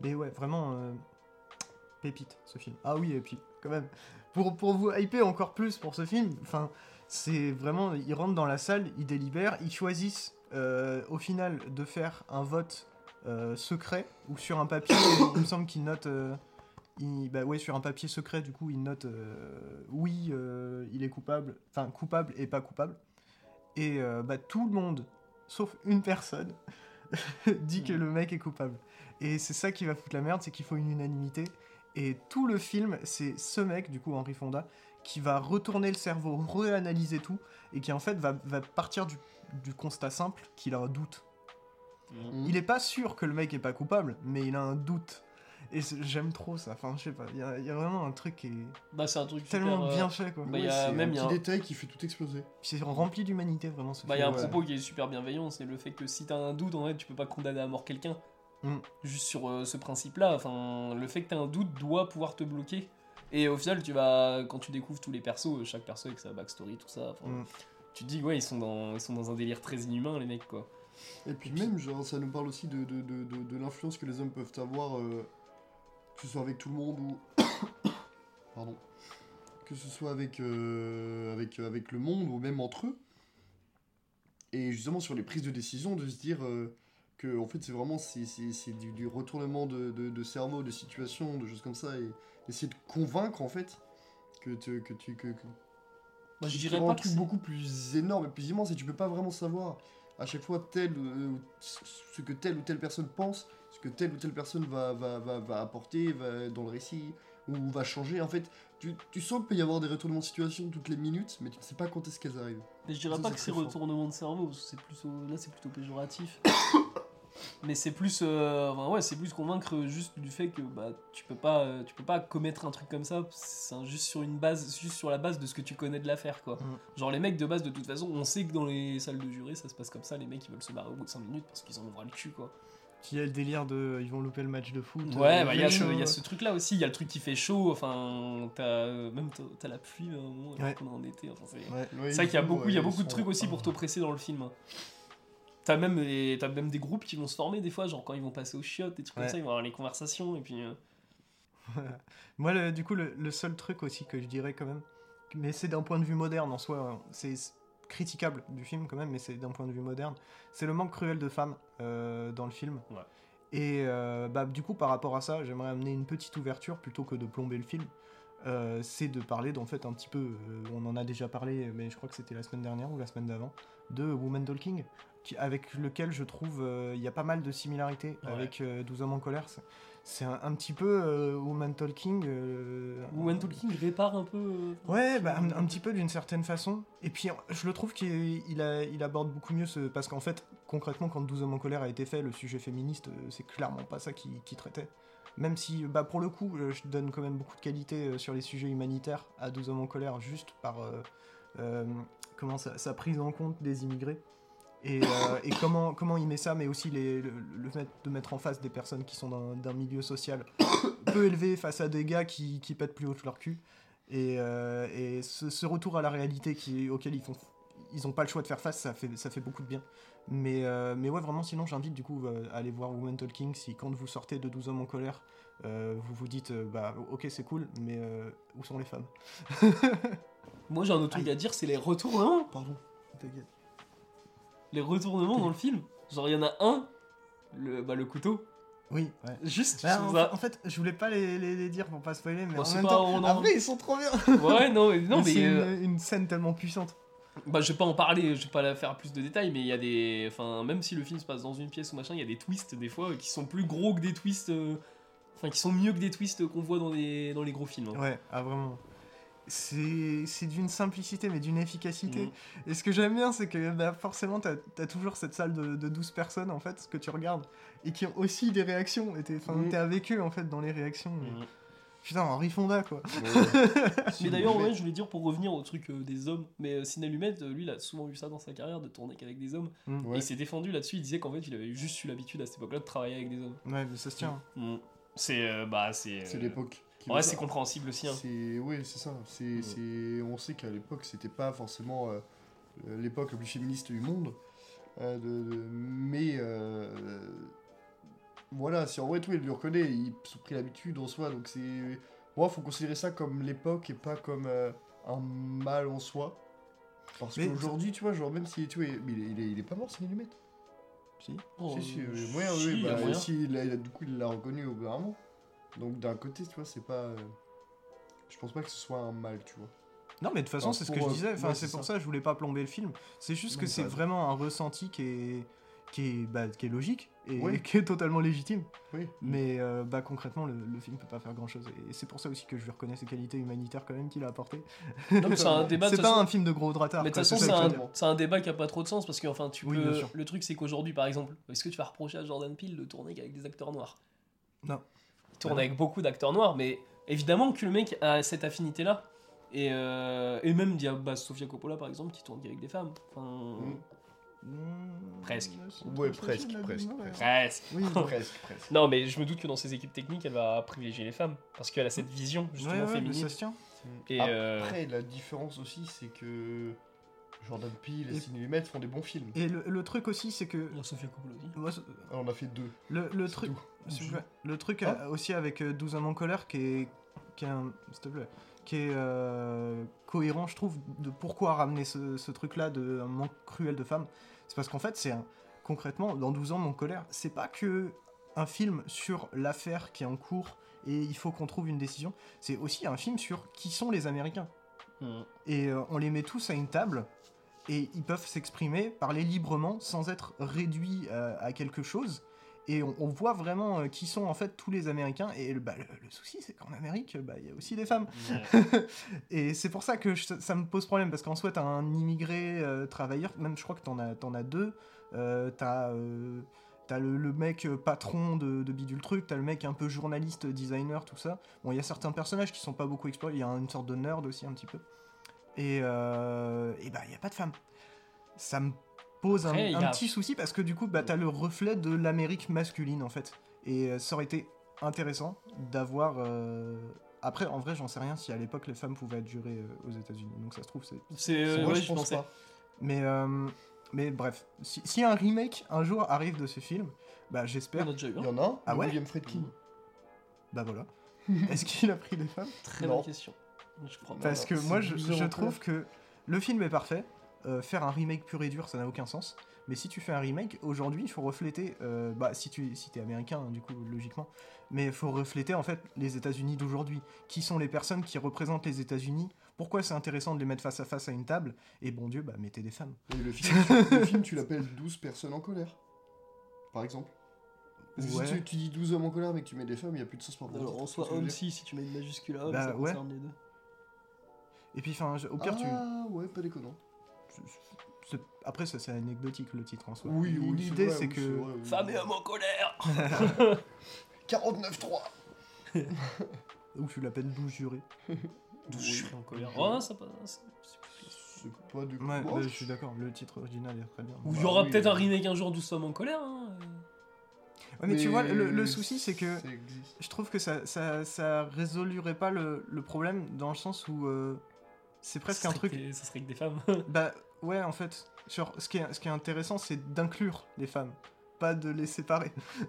Mais ouais, vraiment. pépite, ce film. Ah oui, et puis, quand même, pour, pour vous hyper encore plus pour ce film, enfin, c'est vraiment. Ils rentrent dans la salle, ils délibèrent, ils choisissent euh, au final de faire un vote euh, secret ou sur un papier. il me semble qu'ils notent. euh, ils- bah ouais, sur un papier secret, du coup, ils notent euh, oui, euh, il est coupable, enfin, coupable et pas coupable. Et euh, bah, tout le monde, sauf une personne, dit que le mec est coupable. Et c'est ça qui va foutre la merde, c'est qu'il faut une unanimité. Et tout le film, c'est ce mec, du coup, Henri Fonda, qui va retourner le cerveau, réanalyser tout, et qui en fait va, va partir du, du constat simple qu'il a un doute. Mhm. Il est pas sûr que le mec est pas coupable, mais il a un doute. Et j'aime trop ça, enfin je sais pas, il y, a- il y a vraiment un truc qui est bah c'est un truc tellement super, euh, bien fait quoi. bah, il y Ouais, a c'est même, un il y a petit un- détail qui fait tout exploser. C'est rempli d'humanité vraiment ce Bah, il y a un. Ouais. propos qui est super bienveillant, c'est le fait que si t'as un doute, en fait, tu peux pas condamner à mort quelqu'un. Mm. Juste sur euh, ce principe-là, enfin, le fait que t'as un doute doit pouvoir te bloquer. Et au final, tu vas, quand tu découvres tous les persos, chaque perso avec sa backstory, tout ça, Mm. tu te dis, ouais, ils sont, dans, ils sont dans un délire très inhumain, les mecs, quoi. Et puis même, genre, ça nous parle aussi de, de, de, de, de l'influence que les hommes peuvent avoir, euh, que ce soit avec tout le monde ou... pardon, que ce soit avec, euh, avec, avec le monde ou même entre eux. Et justement sur les prises de décision, de se dire euh, que en fait c'est vraiment c'est, du, du retournement de, de, de cerveau, de situation, de choses comme ça, et essayer de convaincre en fait que, te- que tu que, que- Moi, je dirais pas un truc beaucoup plus énorme et plus immense et tu peux pas vraiment savoir à chaque fois tel euh, ce que telle ou telle personne pense, ce que telle ou telle personne va, va, va, va apporter va, dans le récit ou va changer. En fait, tu, tu sens qu'il peut y avoir des retournements de situation toutes les minutes, mais tu ne sais pas quand est-ce qu'elles arrivent. Mais je dirais Ça, pas que c'est retournement de cerveau, parce que c'est plutôt là c'est plutôt péjoratif. Mais c'est plus euh, enfin, ouais, c'est plus convaincre juste du fait que bah tu peux pas euh, tu peux pas commettre un truc comme ça c'est juste sur une base juste sur la base de ce que tu connais de l'affaire quoi. Mm. Genre les mecs de base de toute façon, on sait que dans les salles de juré, ça se passe comme ça, les mecs ils veulent se barrer au bout de 5 minutes parce qu'ils en ras le cul quoi. Y a le délire de. Ils vont louper le match de foot. Ouais, euh, bah il y, y a ce truc là aussi, il y a le truc qui fait chaud, enfin t'as même t'as- la pluie à un moment Ouais. est en été, enfin c'est Ouais. vrai qu'il y a beaucoup, il y a beaucoup de trucs aussi pour t'oppresser dans le film. T'as même, les- même des groupes qui vont se former des fois, genre quand ils vont passer aux chiottes, des trucs comme ça, ils vont avoir les conversations et puis. euh, Moi, le- du coup, le, le seul truc aussi que je dirais quand même, mais c'est d'un point de vue moderne en soi, c'est critiquable du film quand même, mais c'est d'un point de vue moderne, c'est le manque cruel de femmes euh, dans le film. Ouais. Et euh, bah, du coup, par rapport à ça, j'aimerais amener une petite ouverture plutôt que de plomber le film. Euh, c'est de parler d'en fait un petit peu, euh, on en a déjà parlé, mais je crois que c'était la semaine dernière ou la semaine d'avant, de Woman Talking, qui, avec lequel je trouve euh, il y a pas mal de similarités Ouais. avec euh, 12 hommes en colère. C'est- un, un petit peu euh, Woman Talking. euh, Woman Talking répare un peu. euh, Ouais, bah, un, un petit peu d'une certaine façon. Et puis, je le trouve qu'il il a- il aborde beaucoup mieux ce. Parce qu'en fait, concrètement, quand 12 hommes en colère a été fait, le sujet féministe, euh, c'est clairement pas ça qui qui traitait. Même si, bah, pour le coup, euh, je donne quand même beaucoup de qualité euh, sur les sujets humanitaires à 12 hommes en colère, juste par euh, euh, comment sa prise en compte des immigrés. Et, euh, et comment, comment il met ça, mais aussi les, le, le fait de mettre en face des personnes qui sont d'un- milieu social peu élevé face à des gars qui, qui pètent plus haut que leur cul. Et, euh, et ce, ce retour à la réalité qui, auquel ils font ils ont pas le choix de faire face, ça fait, ça fait beaucoup de bien. Mais, euh, mais ouais, vraiment, sinon, j'invite du coup à aller voir Woman Talking si quand vous sortez de 12 hommes en colère, euh, vous vous dites, euh, bah ok, c'est cool, mais où sont les femmes? Moi j'ai un autre truc à dire, c'est les retournements. Pardon, t'inquiète. Les retournements dans le film. Genre il y en a un, le, bah, le couteau, Oui, ouais. juste Bah, en, ça. en fait, je voulais pas les, les- les dire pour pas spoiler, mais en même pas- temps, en- après, ils sont trop bien. Ouais, non, mais, non, Mais mais. c'est euh, une, une scène tellement puissante. Bah, je vais pas en parler, je vais pas la faire plus de détails, mais il y a des. Enfin, même si le film se passe dans une pièce ou machin, il y a des twists des fois qui sont plus gros que des twists. euh, Enfin, qui sont mieux que des twists qu'on voit dans les, dans les gros films. hein. Ouais, ah vraiment. C'est c'est d'une simplicité, mais d'une efficacité. Mhm. Et ce que j'aime bien, c'est que bah, forcément, t'as as toujours cette salle de, de 12 personnes, en fait, que tu regardes, et qui ont aussi des réactions. Et t'es t'es avec eux, en fait, dans les réactions. Mhm. Putain, Henri Fonda, quoi. Mais d'ailleurs, ouais, je voulais dire pour revenir au truc euh, des hommes, mais euh, Sidney Lumet, euh, lui, il a souvent eu ça dans sa carrière de tourner qu'avec des hommes. Et Ouais. il s'est défendu là-dessus, il disait qu'en fait, il avait juste eu l'habitude à cette époque-là de travailler avec des hommes. Ouais, mais ça se tient. Mm. C'est. euh, bah, c'est. C'est euh, l'époque. Qui Ouais, c'est compréhensible aussi. Hein. C'est oui, c'est ça. C'est, Mm. c'est, on sait qu'à l'époque, c'était pas forcément euh, l'époque la plus féministe du monde, euh, de, de- mais euh, voilà, si en vrai tout il lui reconnaît, ils se sont pris l'habitude en soi, donc c'est, moi, faut considérer ça comme l'époque et pas comme euh, un mal en soi. Parce Mais- qu'aujourd'hui, tu vois, genre même si tu vois, il est, il est, il est pas mort, c'est Lumet. Si. Oh, si, si, euh, moyen, si, oui, il y a bah, moyen. si, il a- il a- du coup, il l'a reconnu au bout d'un moment. Donc d'un côté, tu vois, c'est pas. euh, Je pense pas que ce soit un mal, tu vois. Non, mais de toute façon, c'est ce que pour, je euh, disais. Enfin, ouais, c'est c'est pour ça. ça. que je voulais pas plomber le film. C'est juste Non, que c'est t'as vraiment un ressenti qui est, qui est, bah, qui est logique et Oui. qui est totalement légitime. Oui. Mais euh, bah, concrètement, le, le film peut pas faire grand chose. Et c'est pour ça aussi que je lui reconnais ses qualités humanitaires quand même qu'il a apporté. Non, mais c'est un débat de C'est toute pas façon- un film de gros dratard. Mais de toute façon, c'est un, c'est un débat qui a pas trop de sens parce que enfin, tu Oui, peux. bien sûr. Le truc, c'est qu'aujourd'hui, par exemple, est-ce que tu vas reprocher à Jordan Peele de tourner qu'avec des acteurs noirs? Non. Tourne non. avec beaucoup d'acteurs noirs, mais évidemment que le mec a cette affinité-là. Et, euh, et même, il y a bah, Sofia Coppola, par exemple, qui tourne qu'avec des femmes. Enfin, Mm. Mmh, Presque. Ouais, presque, presque, ouais. presque. presque. Oui, presque, presque. Non, mais je me doute que dans ses équipes techniques, elle va privilégier les femmes. Parce qu'elle a cette vision, justement, ouais, ouais, mais féminine. ça se tient. Et, euh, Après, la différence aussi, c'est que Jordan Peele et Et- Sidney Lumet font des bons films. Et le, le truc aussi, c'est que. A Sofia Coppola aussi. moi, Ah, on a fait deux. le, truc. Le truc Ah. euh, aussi avec euh, 12 hommes en colère qui est, qui est, un- s'il te plaît, qui est euh, cohérent, je trouve, de pourquoi ramener ce, ce truc-là de un manque cruel de femmes. C'est parce qu'en fait, c'est un, concrètement, dans 12 ans, mon colère, c'est pas que un film sur l'affaire qui est en cours et il faut qu'on trouve une décision. C'est aussi un film sur qui sont les Américains. Mhm. Et euh, on les met tous à une table et ils peuvent s'exprimer, parler librement sans être réduits euh, à quelque chose. Et on, on voit vraiment euh, qui sont en fait tous les Américains. Et le, bah, le, le souci, c'est qu'en Amérique, bah, il y a aussi des femmes. et c'est pour ça que je- ça me pose problème, parce qu'en soi, t'as un immigré euh, travailleur, même je crois que t'en as, t'en as deux. Euh, t'as t'as le, le mec patron de, de Bidule Truc, t'as le mec un peu journaliste, designer, tout ça. Bon, il y a certains personnages qui sont pas beaucoup explorés, il y a une sorte de nerd aussi un petit peu. Et, euh, et bah, il n'y a pas de femmes. Ça me pose un, Après, il y un a- petit souci parce que du coup, bah, t'as le reflet de l'Amérique masculine en fait. Et euh, ça aurait été intéressant d'avoir. euh, Après, en vrai, j'en sais rien si à l'époque les femmes pouvaient être jurées euh, aux États-unis. Donc ça se trouve, c'est. C'est. euh, ouais, je je pense pas. Mais, euh, mais bref, si, si un remake un jour arrive de ce film, bah j'espère. a déjà eu Il y en a un, Ah ouais William Friedkin. Bah voilà. Est-ce qu'il a pris des femmes? Très Non. bonne question. Je crois pas. Parce que moi, je, 12 heures je en trouve que le film est parfait. Euh, faire un remake pur et dur, ça n'a aucun sens. Mais si tu fais un remake, aujourd'hui, il faut refléter. euh, bah, si tu si es américain, hein, du coup, logiquement. Mais il faut refléter, en fait, les États-Unis d'aujourd'hui. Qui sont les personnes qui représentent les États-Unis? Pourquoi c'est intéressant de les mettre face à face à une table? Et bon Dieu, bah, mettez des femmes. Et le film, le film, tu l'appelles 12 personnes en colère. Par exemple. Parce que Ouais. si tu, tu dis 12 hommes en colère mais que tu mets des femmes, il n'y a plus de sens pour. Alors, en soi, homme si, si tu mets une majuscule à homme, Bah, ça ouais. concerne les deux. Et puis, enfin, au pire, tu. Ah ouais, pas déconnant. Après, ça, c'est anecdotique, le titre en soi. Oui, oui, L'idée, c'est que. vrai, oui. Femme et homme en colère 49-3 Ou tu l'appelles 12 jurés. Je suis en colère. Ouais. Ça passe. c'est- pas du Ouais, coup. bah, je suis d'accord, le titre original est très bien. Ou il Bah y aura oui, peut-être euh. un remake un jour d'Où en colère. Hein. Ouais, mais, tu vois, le, le souci, c'est que. Je trouve que ça, ça, ça résolurait pas le, le problème dans le sens où euh, c'est presque un truc. que Ça serait que des femmes. Bah ouais, en fait, genre, ce, qui est, ce qui est intéressant, c'est d'inclure les femmes, pas de les séparer.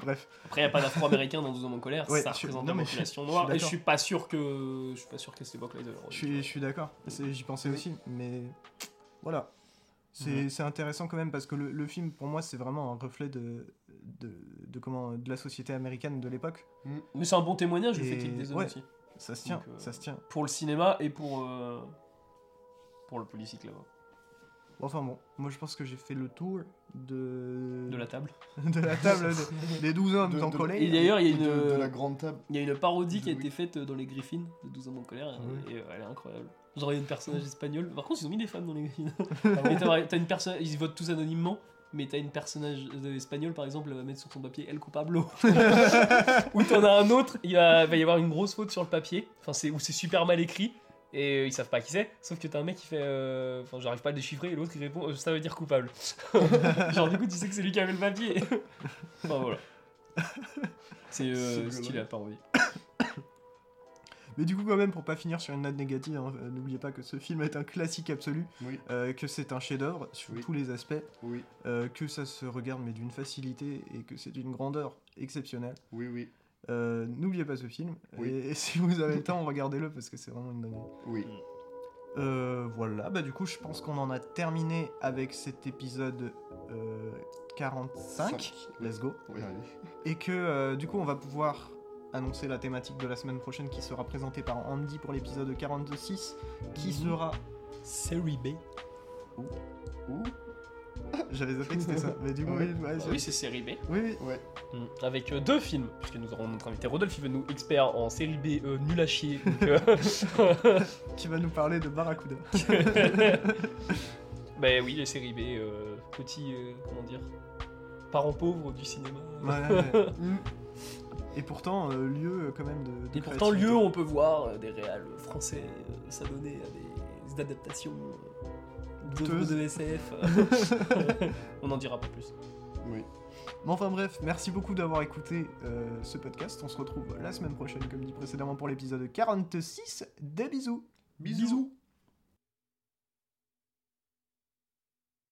Bref, Après, il n'y a pas d'afro-américain dans 12 hommes en colère, Ouais, ça représente la population noire, et je suis pas sûr que. Je suis pas sûr qu'à cette époque-là, je suis, je suis d'accord, j'y pensais aussi, mais voilà. C'est Mhm. c'est intéressant quand même parce que le, le film, pour moi, c'est vraiment un reflet de, de, de comment, de la société américaine de l'époque. Mais c'est un bon témoignage le Et- fait qu'il y ait des hommes ouais. aussi. Ça se tient, Donc, euh, ça se tient. Pour le cinéma et pour. euh, Pour le politique là-bas. Enfin bon, moi je pense que j'ai fait le tour de, De la table. de la table de- des 12 hommes De- en de- colère. Et d'ailleurs, il y a Ou une. de, de la grande table. Il y a une parodie qui a Oui. été faite dans les Griffins de 12 hommes en colère oui. et euh, elle est incroyable. Genre il y a une personnage espagnol. Par contre ils ont mis des femmes dans les Griffins. Ah t'as t'as une personne, ils votent tous anonymement. Mais t'as une personnage espagnole par exemple, elle va mettre sur son papier El Culpablo. Ou t'en as un autre, il va, va y avoir une grosse faute sur le papier. Enfin c'est où c'est super mal écrit et euh, ils savent pas qui c'est. Sauf que t'as un mec qui fait, euh, enfin j'arrive pas à le déchiffrer et l'autre il répond, euh, ça veut dire coupable. Genre du coup tu sais que c'est lui qui avait le papier. enfin voilà. C'est stylé la parodie. Mais du coup, quand même, pour pas finir sur une note négative, hein, n'oubliez pas que ce film est un classique absolu, Oui, euh, que c'est un chef-d'œuvre sur Oui. tous les aspects, oui, euh, que ça se regarde mais d'une facilité et que c'est d'une grandeur exceptionnelle. oui, oui, Euh, N'oubliez pas ce film Oui. et, et si vous avez le temps, regardez-le parce que c'est vraiment une dinguerie. oui. Euh, voilà, bah du coup, je pense qu'on en a terminé avec cet épisode euh, 45. Cinq. Let's go. Oui. Et que euh, du coup, on va pouvoir annoncer la thématique de la semaine prochaine qui sera présentée par Andy pour l'épisode 46, qui Mhm. sera. Série B. Ouh, J'avais zappé que c'était ça, mais du coup, oui, ouais, je- oui, c'est série B. oui, oui. ouais. Mm. Avec euh, deux films, puisque nous aurons notre invité Rodolphe, il veut nous expert en série B euh, nul à chier. Donc, euh, qui va nous parler de Barracuda. bah oui, les séries B, euh, petits, euh, comment dire, parents pauvres du cinéma. Ouais, ouais. Mm. Et pourtant, euh, lieu euh, quand même de. de Et pourtant, lieu, on peut voir euh, des réals français euh, s'adonner à des adaptations de SF. on n'en dira pas plus. Oui. Mais enfin bref, merci beaucoup d'avoir écouté euh, ce podcast. On se retrouve la semaine prochaine, comme dit précédemment, pour l'épisode 46. Des bisous Bisous.